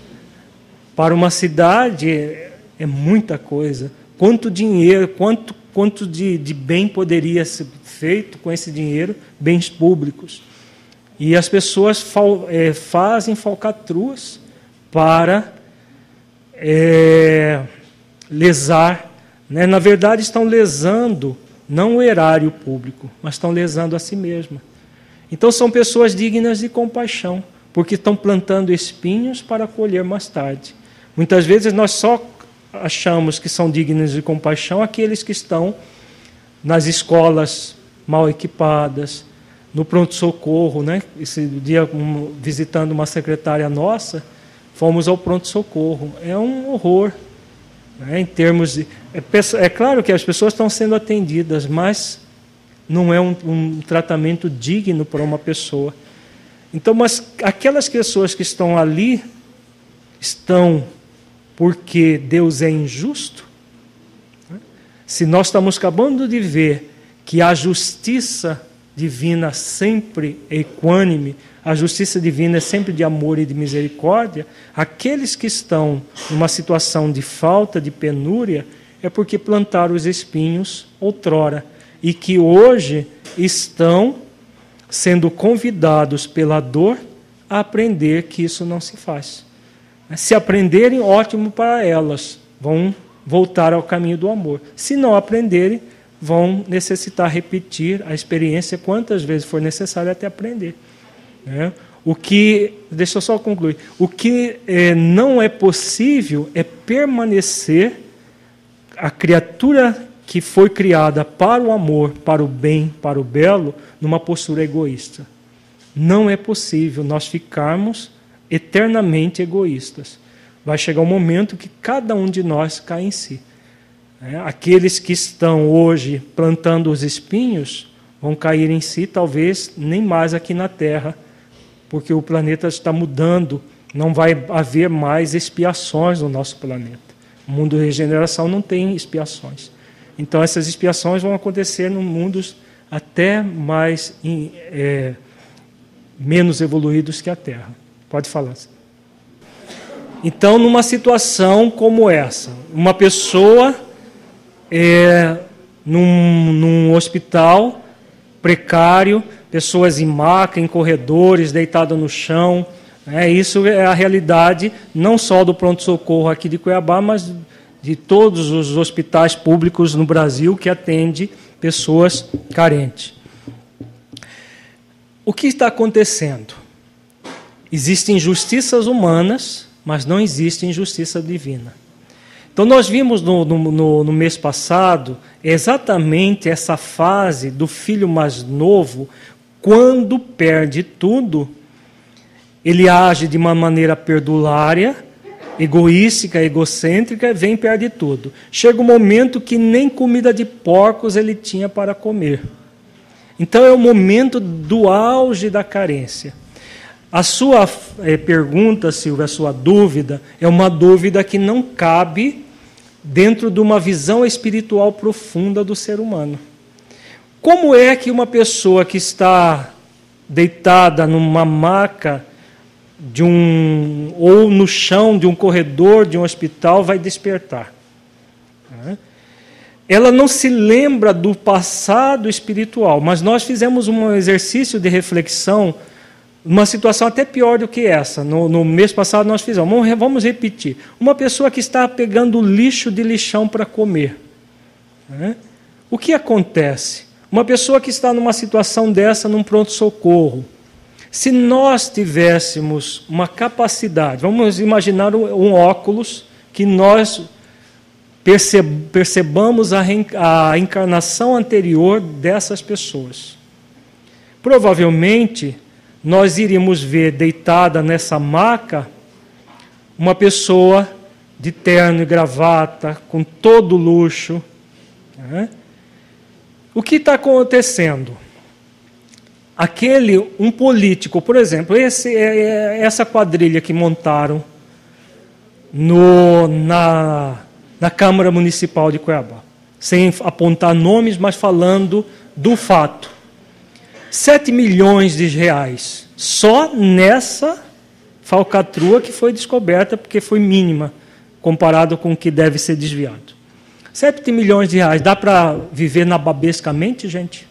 Para uma cidade é, é muita coisa. Quanto dinheiro, quanto, quanto de, de bem poderia ser feito com esse dinheiro? Bens públicos. E as pessoas fal, é, fazem falcatruas para é, lesar. Né? Na verdade, estão lesando não o erário público, mas estão lesando a si mesma. Então, são pessoas dignas de compaixão, porque estão plantando espinhos para colher mais tarde. Muitas vezes nós só achamos que são dignos de compaixão aqueles que estão nas escolas mal equipadas, no pronto-socorro. Né? Esse dia, visitando uma secretária nossa, fomos ao pronto-socorro. É um horror. Né? Em termos de. É, é, claro que as pessoas estão sendo atendidas, mas não é um, um tratamento digno para uma pessoa. Então, mas aquelas pessoas que estão ali estão porque Deus é injusto? Se nós estamos acabando de ver que a justiça divina sempre é equânime, a justiça divina é sempre de amor e de misericórdia, aqueles que estão numa situação de falta, de penúria, é porque plantaram os espinhos outrora e que hoje estão sendo convidados pela dor a aprender que isso não se faz. Se aprenderem, ótimo para elas, vão voltar ao caminho do amor. Se não aprenderem, vão necessitar repetir a experiência quantas vezes for necessário até aprender. Né? O que, deixa eu só concluir, o que é, não é possível é permanecer a criatura que foi criada para o amor, para o bem, para o belo, numa postura egoísta. Não é possível nós ficarmos eternamente egoístas. Vai chegar um momento que cada um de nós cai em si. É, aqueles que estão hoje plantando os espinhos vão cair em si, talvez nem mais aqui na Terra, porque o planeta está mudando, não vai haver mais expiações no nosso planeta. O mundo de regeneração não tem expiações. Então, essas expiações vão acontecer em mundos até mais é, menos evoluídos que a Terra. Pode falar. Então, numa situação como essa, uma pessoa é, num, num hospital precário, pessoas em maca, em corredores, deitadas no chão. É, isso é a realidade não só do pronto-socorro aqui de Cuiabá, mas de todos os hospitais públicos no Brasil que atende pessoas carentes. O que está acontecendo? Existem justiças humanas, mas não existe injustiça divina. Então, nós vimos no, no, no, mês passado exatamente essa fase do filho mais novo quando perde tudo, ele age de uma maneira perdulária, egoística, egocêntrica, vem e perde tudo. Chega um momento que nem comida de porcos ele tinha para comer. Então é o momento do auge da carência. A sua é, pergunta, Silvia, a sua dúvida, é uma dúvida que não cabe dentro de uma visão espiritual profunda do ser humano. Como é que uma pessoa que está deitada numa maca de um ou no chão de um corredor de um hospital vai despertar? Ela não se lembra do passado espiritual, mas nós fizemos um exercício de reflexão, uma situação até pior do que essa. No, no mês passado nós fizemos. Vamos, vamos repetir. Uma pessoa que está pegando lixo de lixão para comer. O que acontece? Uma pessoa que está numa situação dessa, num pronto-socorro, se nós tivéssemos uma capacidade, vamos imaginar um óculos que nós percebamos a encarnação anterior dessas pessoas. Provavelmente, nós iríamos ver deitada nessa maca uma pessoa de terno e gravata, com todo luxo. Né? O que está acontecendo? Aquele, um político, por exemplo, esse, é, é, essa quadrilha que montaram no, na, na Câmara Municipal de Cuiabá, sem apontar nomes, mas falando do fato. 7 milhões de reais só nessa falcatrua que foi descoberta porque foi mínima comparado com o que deve ser desviado. 7 milhões de reais, dá para viver nababescamente, gente?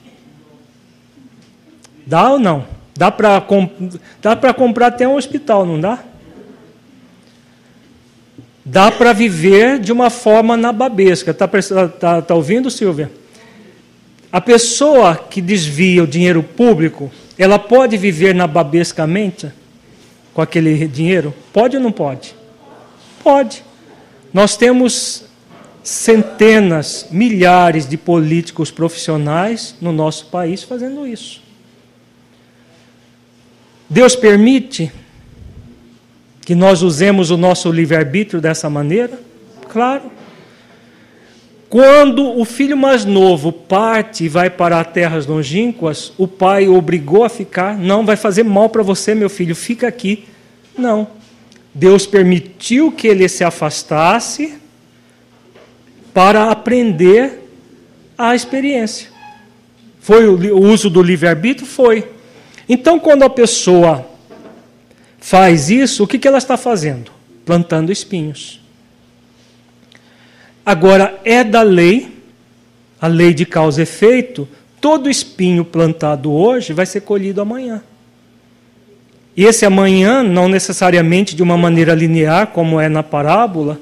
Dá ou não? Dá para comp comprar até um hospital, não dá? Dá para viver de uma forma nababesca. Está tá, tá ouvindo, Silvia? A pessoa que desvia o dinheiro público, ela pode viver nababescamente com aquele dinheiro? Pode ou não pode? Pode. Nós temos centenas, milhares de políticos profissionais no nosso país fazendo isso. Deus permite que nós usemos o nosso livre-arbítrio dessa maneira? Claro. Quando o filho mais novo parte e vai para terras longínquas, o pai o obrigou a ficar. Não, vai fazer mal para você, meu filho, fica aqui. Não. Deus permitiu que ele se afastasse para aprender a experiência. Foi o uso do livre-arbítrio? Foi. Então, quando a pessoa faz isso, o que ela está fazendo? Plantando espinhos. Agora, é da lei, a lei de causa e efeito, todo espinho plantado hoje vai ser colhido amanhã. E esse amanhã, não necessariamente de uma maneira linear, como é na parábola,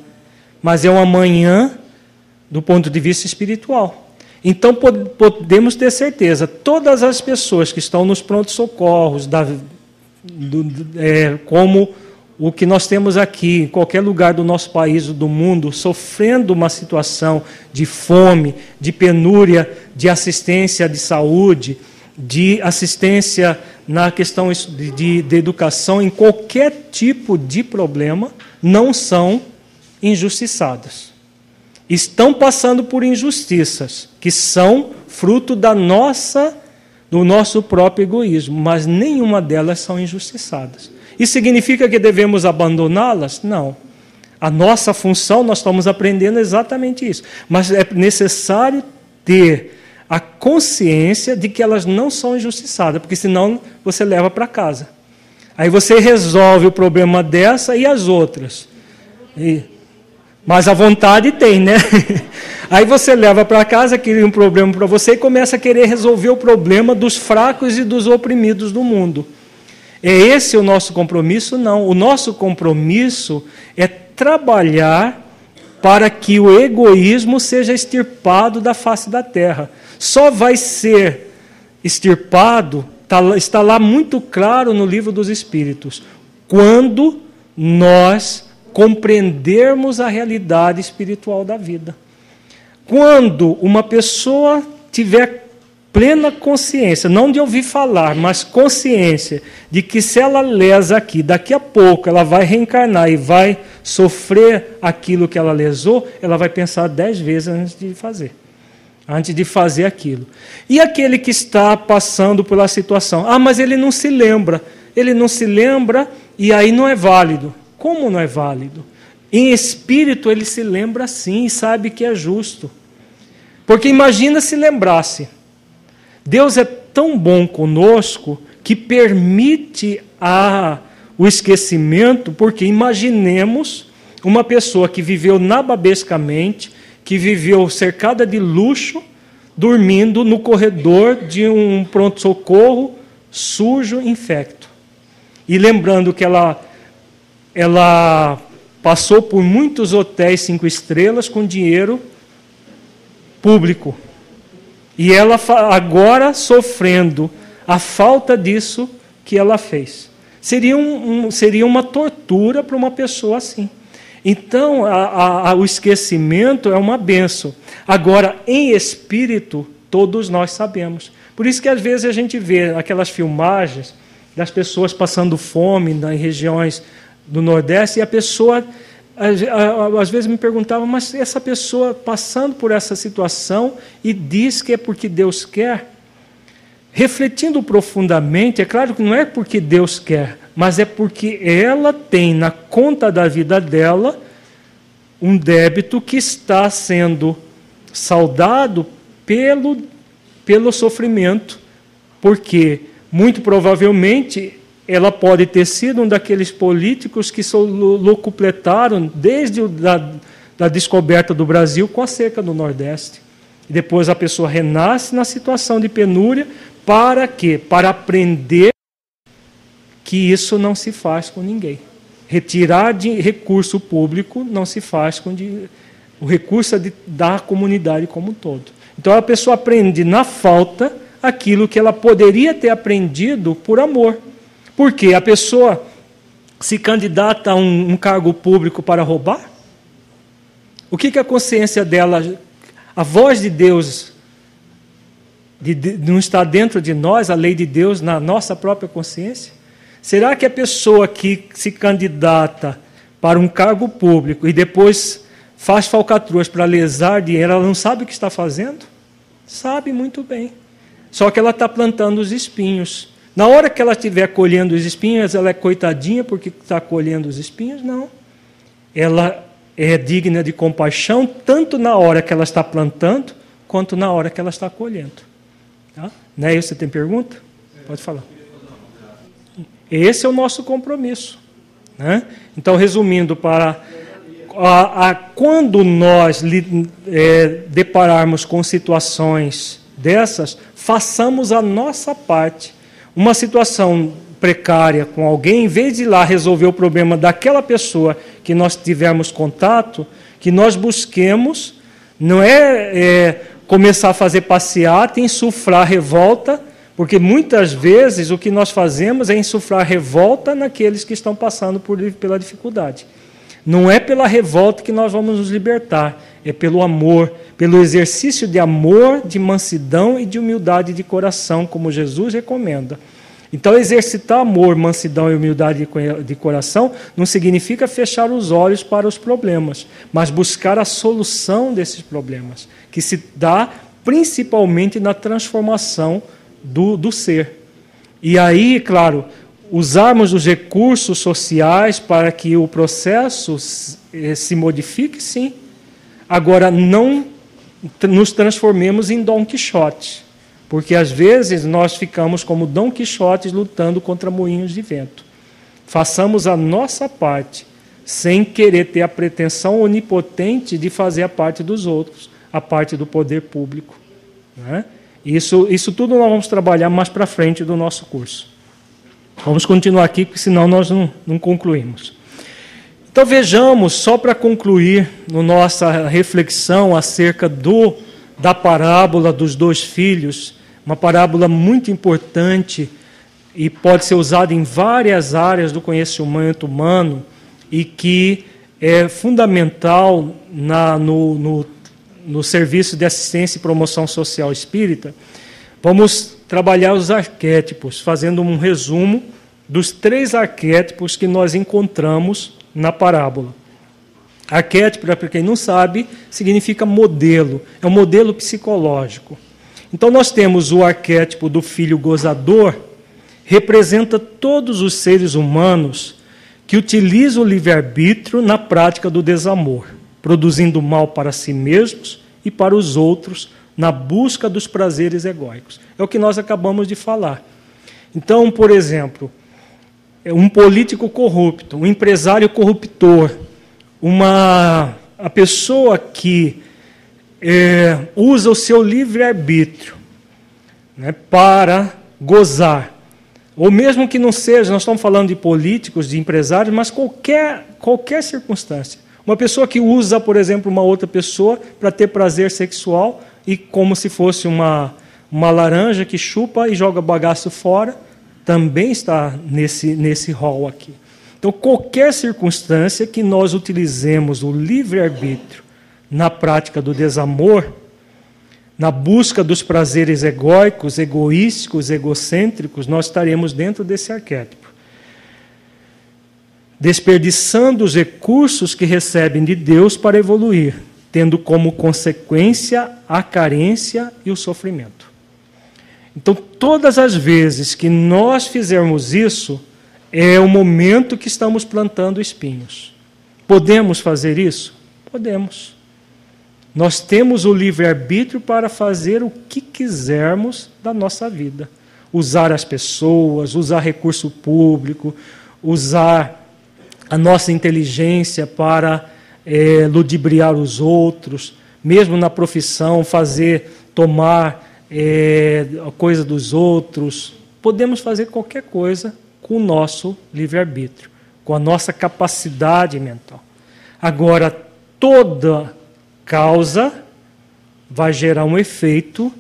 mas é um amanhã do ponto de vista espiritual. Então podemos ter certeza, todas as pessoas que estão nos prontos socorros, é, como o que nós temos aqui, em qualquer lugar do nosso país ou do mundo, sofrendo uma situação de fome, de penúria, de assistência de saúde, de assistência na questão de, de, de educação, em qualquer tipo de problema, não são injustiçadas. Estão passando por injustiças que são fruto da nossa do nosso próprio egoísmo, mas nenhuma delas são injustiçadas. Isso significa que devemos abandoná-las? Não. A nossa função, nós estamos aprendendo exatamente isso. Mas é necessário ter a consciência de que elas não são injustiçadas, porque senão você leva para casa. Aí você resolve o problema dessa e as outras. E, mas a vontade tem, né? Aí você leva para casa, cria um problema para você e começa a querer resolver o problema dos fracos e dos oprimidos do mundo. É esse o nosso compromisso? Não. O nosso compromisso é trabalhar para que o egoísmo seja extirpado da face da terra. Só vai ser extirpado, tá está lá muito claro no livro dos Espíritos, quando nós compreendermos a realidade espiritual da vida. Quando uma pessoa tiver plena consciência, não de ouvir falar, mas consciência de que se ela lesa aqui, daqui a pouco ela vai reencarnar e vai sofrer aquilo que ela lesou, ela vai pensar dez vezes antes de fazer. Antes de fazer aquilo. E aquele que está passando pela situação, ah, mas ele não se lembra. Ele não se lembra e aí não é válido. Como não é válido? Em espírito ele se lembra sim e sabe que é justo. Porque imagina se lembrasse Deus é tão bom conosco que permite a, o esquecimento, porque imaginemos uma pessoa que viveu nababescamente, que viveu cercada de luxo, dormindo no corredor de um pronto-socorro sujo, infecto. E lembrando que ela, ela passou por muitos hotéis cinco estrelas com dinheiro público. E ela agora sofrendo a falta disso que ela fez. Seria, um, um, seria uma tortura para uma pessoa assim. Então, a, a, o esquecimento é uma benção. Agora, em espírito, todos nós sabemos. Por isso que às vezes a gente vê aquelas filmagens das pessoas passando fome em regiões do Nordeste e a pessoa às vezes me perguntavam, mas essa pessoa passando por essa situação e diz que é porque Deus quer, refletindo profundamente, é claro que não é porque Deus quer, mas é porque ela tem na conta da vida dela um débito que está sendo saudado pelo, pelo sofrimento, porque muito provavelmente ela pode ter sido um daqueles políticos que locupletaram desde a da, da descoberta do Brasil com a cerca do Nordeste. Depois a pessoa renasce na situação de penúria, para quê? Para aprender que isso não se faz com ninguém. Retirar de recurso público não se faz com de, o recurso é de, da comunidade como um todo. Então a pessoa aprende na falta aquilo que ela poderia ter aprendido por amor. Porque a pessoa se candidata a um, um cargo público para roubar? O que, que a consciência dela, a voz de Deus, de, de, não está dentro de nós, a lei de Deus, na nossa própria consciência? Será que a pessoa que se candidata para um cargo público e depois faz falcatruas para lesar dinheiro, ela não sabe o que está fazendo? Sabe muito bem. Só que ela está plantando os espinhos. Na hora que ela estiver colhendo os espinhos, ela é coitadinha porque está colhendo os espinhos? Não. Ela é digna de compaixão tanto na hora que ela está plantando, quanto na hora que ela está colhendo. Tá? Não é isso? Você tem pergunta? Pode falar. Esse é o nosso compromisso. Né? Então, resumindo, para a, a, quando nós é, depararmos com situações dessas, façamos a nossa parte uma situação precária com alguém, em vez de ir lá resolver o problema daquela pessoa que nós tivermos contato, que nós busquemos, não é, é começar a fazer passeata, insuflar revolta, porque muitas vezes o que nós fazemos é insuflar revolta naqueles que estão passando por, pela dificuldade. Não é pela revolta que nós vamos nos libertar, é pelo amor, pelo exercício de amor, de mansidão e de humildade de coração, como Jesus recomenda. Então, exercitar amor, mansidão e humildade de coração não significa fechar os olhos para os problemas, mas buscar a solução desses problemas, que se dá principalmente na transformação do, do ser. E aí, claro, usarmos os recursos sociais para que o processo eh, se modifique, sim. Agora, não nos transformemos em Dom Quixote, porque às vezes nós ficamos como Dom Quixote lutando contra moinhos de vento. Façamos a nossa parte, sem querer ter a pretensão onipotente de fazer a parte dos outros, a parte do poder público. Né? Isso, isso tudo nós vamos trabalhar mais para frente do nosso curso. Vamos continuar aqui, porque senão nós não, não concluímos. Então vejamos, só para concluir no nossa reflexão acerca do da parábola dos dois filhos, uma parábola muito importante e pode ser usada em várias áreas do conhecimento humano e que é fundamental na, no, no, no serviço de assistência e promoção social espírita. Vamos trabalhar os arquétipos, fazendo um resumo dos três arquétipos que nós encontramos na parábola. Arquétipo, para quem não sabe, significa modelo, é um modelo psicológico. Então nós temos o arquétipo do filho gozador, representa todos os seres humanos que utilizam o livre-arbítrio na prática do desamor, produzindo mal para si mesmos e para os outros na busca dos prazeres egóicos. É o que nós acabamos de falar. Então, por exemplo, um político corrupto, um empresário corruptor, uma a pessoa que é, usa o seu livre-arbítrio né, para gozar, ou mesmo que não seja, nós estamos falando de políticos, de empresários, mas qualquer, qualquer circunstância. Uma pessoa que usa, por exemplo, uma outra pessoa para ter prazer sexual e como se fosse uma, uma laranja que chupa e joga bagaço fora, também está nesse, nesse rol aqui. Então, qualquer circunstância que nós utilizemos o livre-arbítrio na prática do desamor, na busca dos prazeres egóicos, egoísticos, egocêntricos, nós estaremos dentro desse arquétipo. Desperdiçando os recursos que recebem de Deus para evoluir, tendo como consequência a carência e o sofrimento. Então, todas as vezes que nós fizermos isso, é o momento que estamos plantando espinhos. Podemos fazer isso? Podemos. Nós temos o livre-arbítrio para fazer o que quisermos da nossa vida. usar as pessoas, usar recurso público, usar a nossa inteligência para é, ludibriar os outros, mesmo na profissão, fazer, tomar é, a coisa dos outros. Podemos fazer qualquer coisa com o nosso livre-arbítrio, com a nossa capacidade mental. Agora, toda causa vai gerar um efeito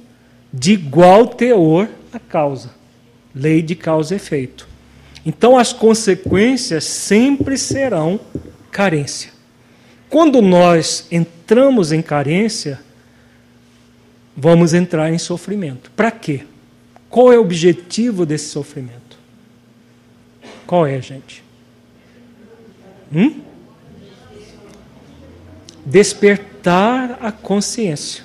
de igual teor à causa. Lei de causa e efeito. Então, as consequências sempre serão carência. Quando nós entramos em carência, vamos entrar em sofrimento. Para quê? Qual é o objetivo desse sofrimento? Qual é, gente? Hum? Despertar a consciência.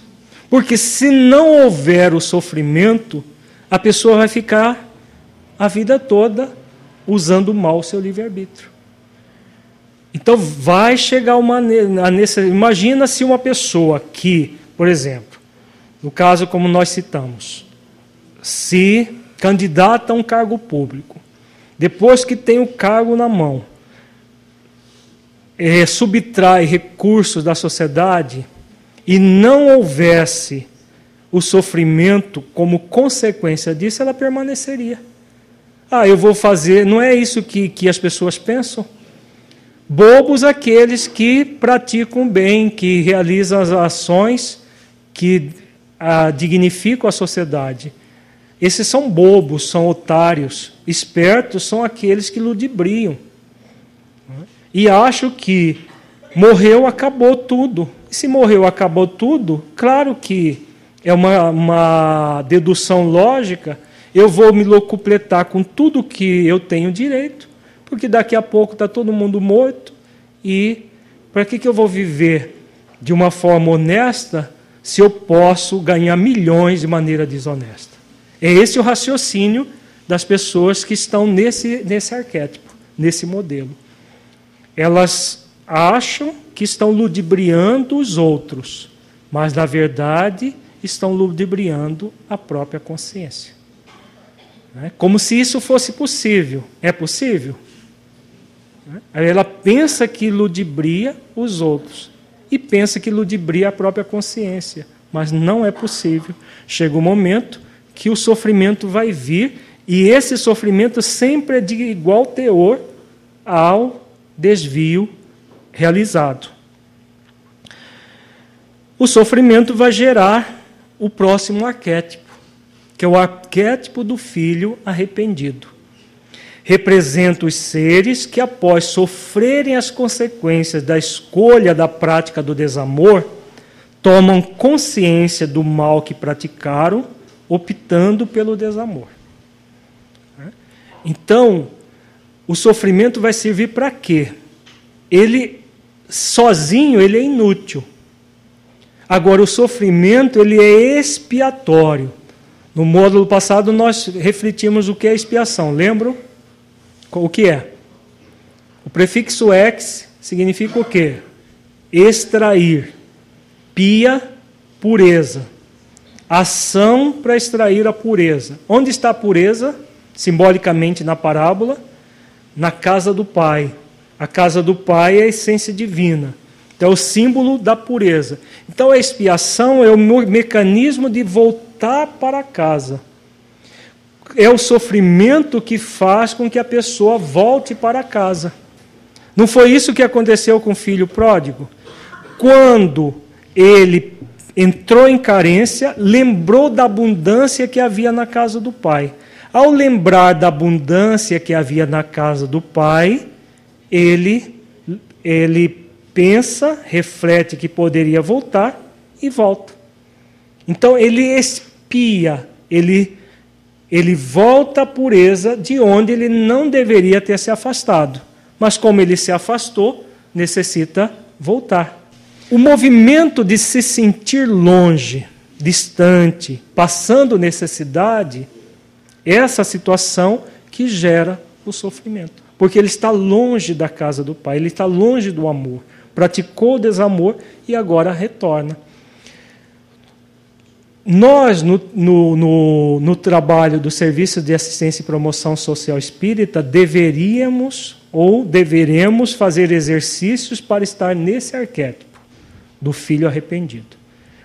Porque se não houver o sofrimento, a pessoa vai ficar a vida toda usando mal o seu livre-arbítrio. Então vai chegar uma imagina se uma pessoa que, por exemplo, no caso como nós citamos, se candidata a um cargo público, depois que tem o cargo na mão, é, subtrai recursos da sociedade e não houvesse o sofrimento como consequência disso, ela permaneceria. Ah, eu vou fazer. Não é isso que, que as pessoas pensam? Bobos aqueles que praticam bem, que realizam as ações que ah, dignificam a sociedade. Esses são bobos, são otários. Espertos são aqueles que ludibriam. E acham que morreu, acabou tudo. E se morreu, acabou tudo, claro que é uma, uma dedução lógica, eu vou me locupletar com tudo que eu tenho direito, porque daqui a pouco está todo mundo morto, e para que, que eu vou viver de uma forma honesta se eu posso ganhar milhões de maneira desonesta? É esse o raciocínio das pessoas que estão nesse, nesse arquétipo, nesse modelo. Elas acham que estão ludibriando os outros, mas na verdade estão ludibriando a própria consciência. Né? Como se isso fosse possível. É possível? Né? Ela pensa que ludibria os outros e pensa que ludibria a própria consciência, mas não é possível. Chega o um momento que o sofrimento vai vir e esse sofrimento sempre é de igual teor ao desvio realizado. O sofrimento vai gerar o próximo arquétipo, que é o arquétipo do filho arrependido. Representa os seres que, após sofrerem as consequências da escolha da prática do desamor, tomam consciência do mal que praticaram, optando pelo desamor. Então, o sofrimento vai servir para quê? Ele sozinho ele é inútil. Agora o sofrimento ele é expiatório. No módulo passado nós refletimos o que é expiação. Lembram? O que é? O prefixo ex significa o quê? Extrair. Pia, pureza. Ação para extrair a pureza. Onde está a pureza? Simbolicamente na parábola, na casa do Pai. A casa do Pai é a essência divina. Então, é o símbolo da pureza. Então, a expiação é o mecanismo de voltar para casa. É o sofrimento que faz com que a pessoa volte para casa. Não foi isso que aconteceu com o filho pródigo? Quando ele entrou em carência, lembrou da abundância que havia na casa do pai. Ao lembrar da abundância que havia na casa do pai, ele, ele pensa, reflete que poderia voltar e volta. Então ele espia, ele, ele volta à pureza de onde ele não deveria ter se afastado. Mas como ele se afastou, necessita voltar. O movimento de se sentir longe, distante, passando necessidade, é essa situação que gera o sofrimento porque ele está longe da casa do Pai, ele está longe do amor. Praticou o desamor e agora retorna. Nós, no, no, no, no, trabalho do Serviço de Assistência e Promoção Social Espírita, deveríamos ou deveremos fazer exercícios para estar nesse arquétipo do filho arrependido.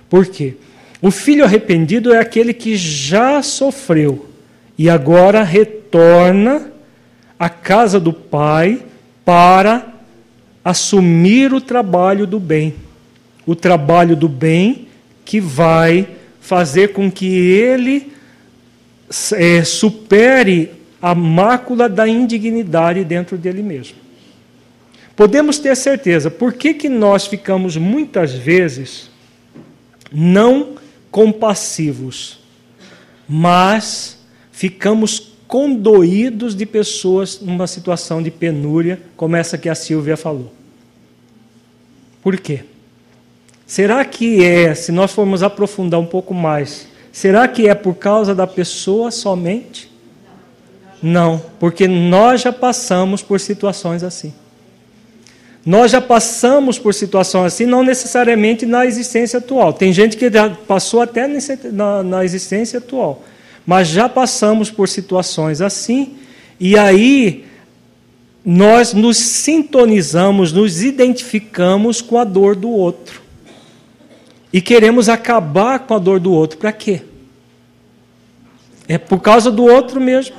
Por quê? O filho arrependido é aquele que já sofreu e agora retorna à casa do pai para assumir o trabalho do bem. O trabalho do bem que vai fazer com que ele é, supere a mácula da indignidade dentro dele mesmo. Podemos ter certeza, por que, que nós ficamos muitas vezes não compassivos, mas ficamos condoídos de pessoas numa situação de penúria, como essa que a Silvia falou? Por quê? Será que é, se nós formos aprofundar um pouco mais, será que é por causa da pessoa somente? Não, porque nós já passamos por situações assim. Nós já passamos por situações assim, não necessariamente na existência atual. Tem gente que já passou até na, na existência atual. Mas já passamos por situações assim, e aí nós nos sintonizamos, nos identificamos com a dor do outro e queremos acabar com a dor do outro. Para quê? É por causa do outro mesmo.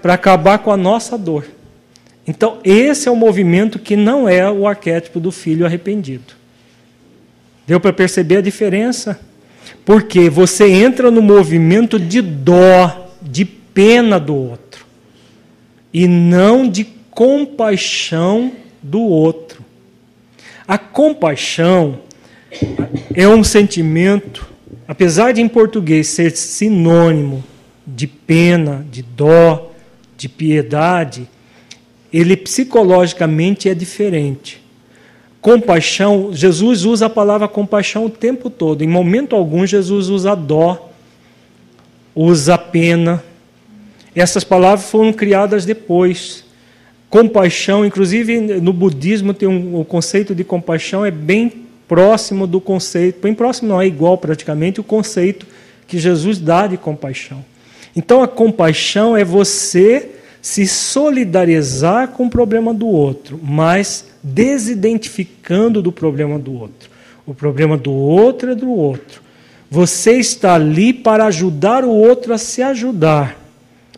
Para acabar com a nossa dor. Então, esse é o movimento que não é o arquétipo do filho arrependido. Deu para perceber a diferença? Porque você entra no movimento de dó, de pena do outro, e não de compaixão do outro. A compaixão é um sentimento, apesar de em português ser sinônimo de pena, de dó, de piedade, ele psicologicamente é diferente. Compaixão, Jesus usa a palavra compaixão o tempo todo. Em momento algum, Jesus usa dó, usa pena. Essas palavras foram criadas depois. Compaixão, inclusive no budismo tem um, o conceito de compaixão é bem próximo do conceito, bem próximo não é igual praticamente o conceito que Jesus dá de compaixão. Então a compaixão é você se solidarizar com o problema do outro, mas desidentificando do problema do outro. O problema do outro é do outro. Você está ali para ajudar o outro a se ajudar,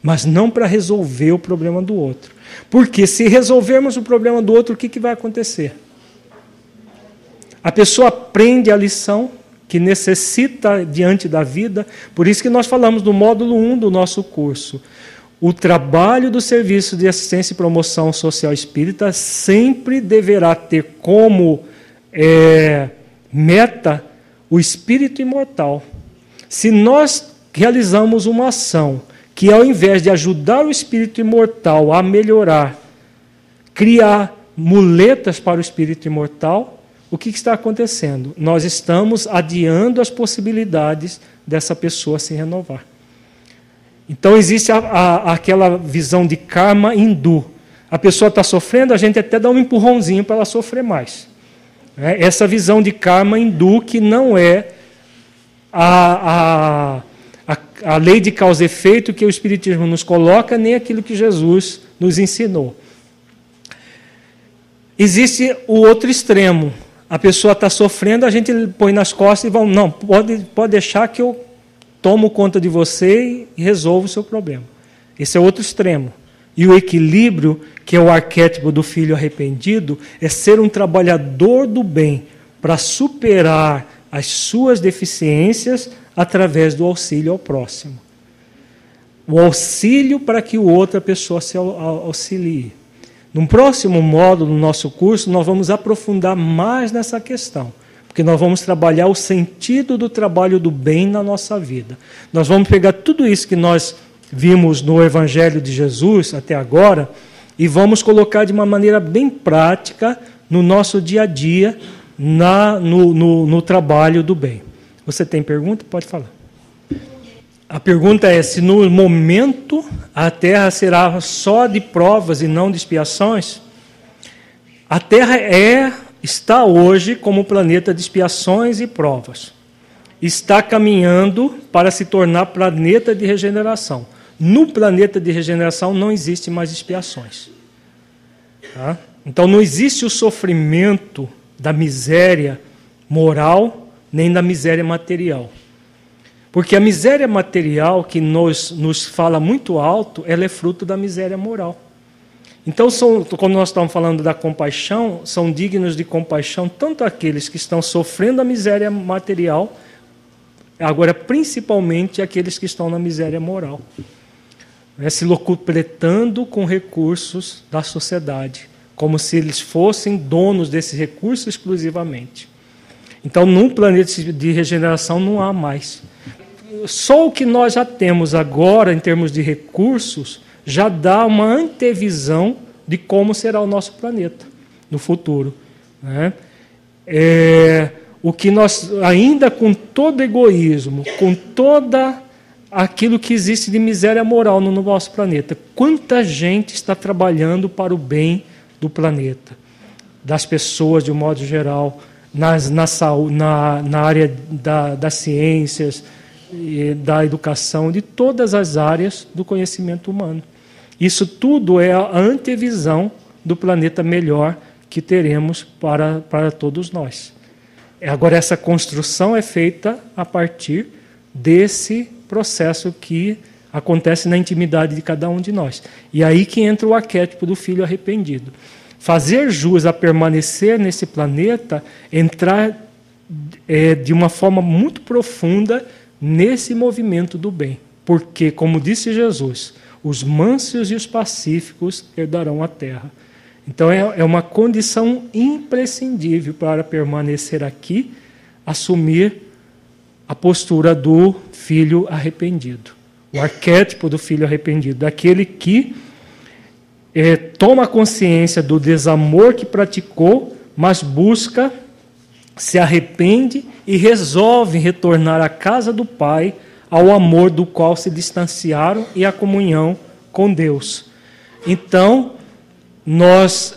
mas não para resolver o problema do outro. Porque se resolvermos o problema do outro, o que, que vai acontecer? A pessoa aprende a lição que necessita diante da vida, por isso que nós falamos do módulo 1 do nosso curso. O trabalho do serviço de assistência e promoção social espírita sempre deverá ter como é, meta o espírito imortal. Se nós realizamos uma ação que, ao invés de ajudar o espírito imortal a melhorar, criar muletas para o espírito imortal, o que está acontecendo? Nós estamos adiando as possibilidades dessa pessoa se renovar. Então existe a, a, aquela visão de karma hindu. A pessoa está sofrendo, a gente até dá um empurrãozinho para ela sofrer mais. É essa visão de karma hindu que não é a, a, a lei de causa e efeito que o Espiritismo nos coloca, nem aquilo que Jesus nos ensinou. Existe o outro extremo, a pessoa está sofrendo, a gente põe nas costas e vão, não, pode, pode deixar que eu tomo conta de você e resolvo o seu problema. Esse é outro extremo. E o equilíbrio, que é o arquétipo do filho arrependido, é ser um trabalhador do bem para superar as suas deficiências através do auxílio ao próximo. O auxílio para que outra pessoa se auxilie. Num próximo módulo do nosso curso, nós vamos aprofundar mais nessa questão, porque nós vamos trabalhar o sentido do trabalho do bem na nossa vida. Nós vamos pegar tudo isso que nós vimos no Evangelho de Jesus até agora e vamos colocar de uma maneira bem prática no nosso dia a dia, na, no, no, no trabalho do bem. Você tem pergunta? Pode falar. A pergunta é se no momento a terra será só de provas e não de expiações. A terra é está hoje como planeta de expiações e provas. está caminhando para se tornar planeta de regeneração. No planeta de regeneração não existe mais expiações. Tá? Então não existe o sofrimento da miséria moral nem da miséria material. Porque a miséria material que nos, nos fala muito alto, ela é fruto da miséria moral. Então, são, quando nós estamos falando da compaixão, são dignos de compaixão tanto aqueles que estão sofrendo a miséria material, agora principalmente aqueles que estão na miséria moral, né, se locupletando com recursos da sociedade, como se eles fossem donos desses recursos exclusivamente. Então, num planeta de regeneração não há mais. Só o que nós já temos agora, em termos de recursos, já dá uma antevisão de como será o nosso planeta no futuro. Né? É, o que nós, ainda com todo egoísmo, com toda aquilo que existe de miséria moral no nosso planeta, quanta gente está trabalhando para o bem do planeta, das pessoas de um modo geral, nas, na, na, na área da, das ciências, da educação, de todas as áreas do conhecimento humano. Isso tudo é a antevisão do planeta melhor que teremos para, para todos nós. Agora, essa construção é feita a partir desse processo que acontece na intimidade de cada um de nós. E aí que entra o arquétipo do filho arrependido. Fazer jus a permanecer nesse planeta, entrar é, de uma forma muito profunda nesse movimento do bem. Porque, como disse Jesus, os mansos e os pacíficos herdarão a terra. Então é, é uma condição imprescindível para permanecer aqui, assumir a postura do filho arrependido. O arquétipo do filho arrependido, daquele que é, toma consciência do desamor que praticou, mas busca, se arrepende e resolve retornar à casa do Pai ao amor do qual se distanciaram e à comunhão com Deus. Então, nós,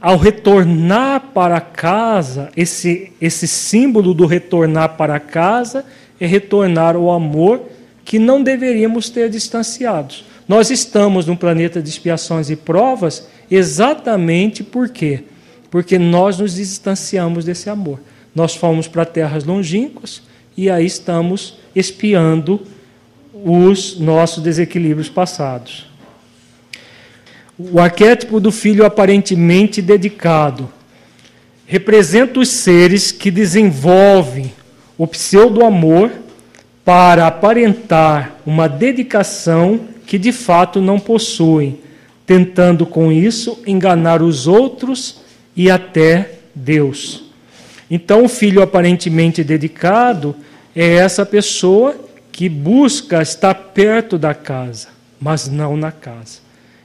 ao retornar para casa, esse, esse símbolo do retornar para casa é retornar ao amor que não deveríamos ter distanciados. Nós estamos num planeta de expiações e provas exatamente por quê? Porque nós nos distanciamos desse amor. Nós fomos para terras longínquas e aí estamos espiando os nossos desequilíbrios passados. O arquétipo do filho aparentemente dedicado representa os seres que desenvolvem o pseudo-amor para aparentar uma dedicação que de fato não possuem, tentando com isso enganar os outros e até Deus. Então, o filho aparentemente dedicado é essa pessoa que busca estar perto da casa, mas não na casa.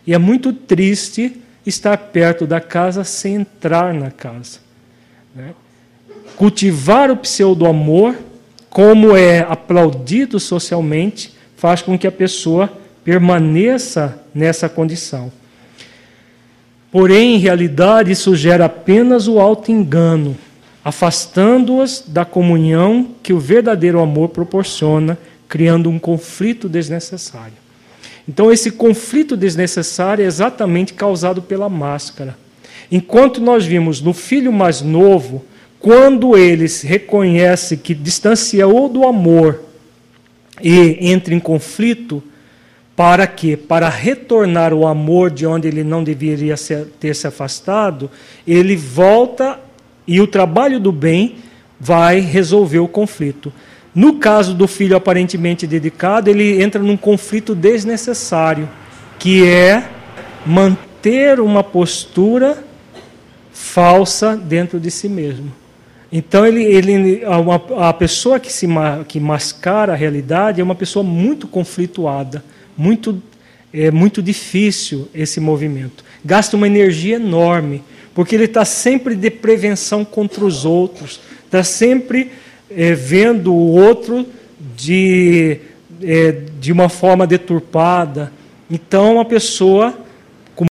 E é muito triste estar perto da casa sem entrar na casa. Né? Cultivar o pseudo-amor, como é aplaudido socialmente, faz com que a pessoa permaneça nessa condição. Porém, em realidade, isso gera apenas o auto-engano afastando-as da comunhão que o verdadeiro amor proporciona, criando um conflito desnecessário. Então, esse conflito desnecessário é exatamente causado pela máscara. Enquanto nós vimos no filho mais novo, quando ele reconhece que distanciou do amor e entra em conflito, para quê? Para retornar o amor de onde ele não deveria ter se afastado, ele volta e o trabalho do bem vai resolver o conflito. No caso do filho aparentemente dedicado, ele entra num conflito desnecessário, que é manter uma postura falsa dentro de si mesmo. Então, ele, ele, a, a pessoa que, se, que mascara a realidade é uma pessoa muito conflituada, muito, é muito difícil esse movimento. Gasta uma energia enorme porque ele está sempre de prevenção contra os outros, está sempre é, vendo o outro de, é, de uma forma deturpada. Então, a pessoa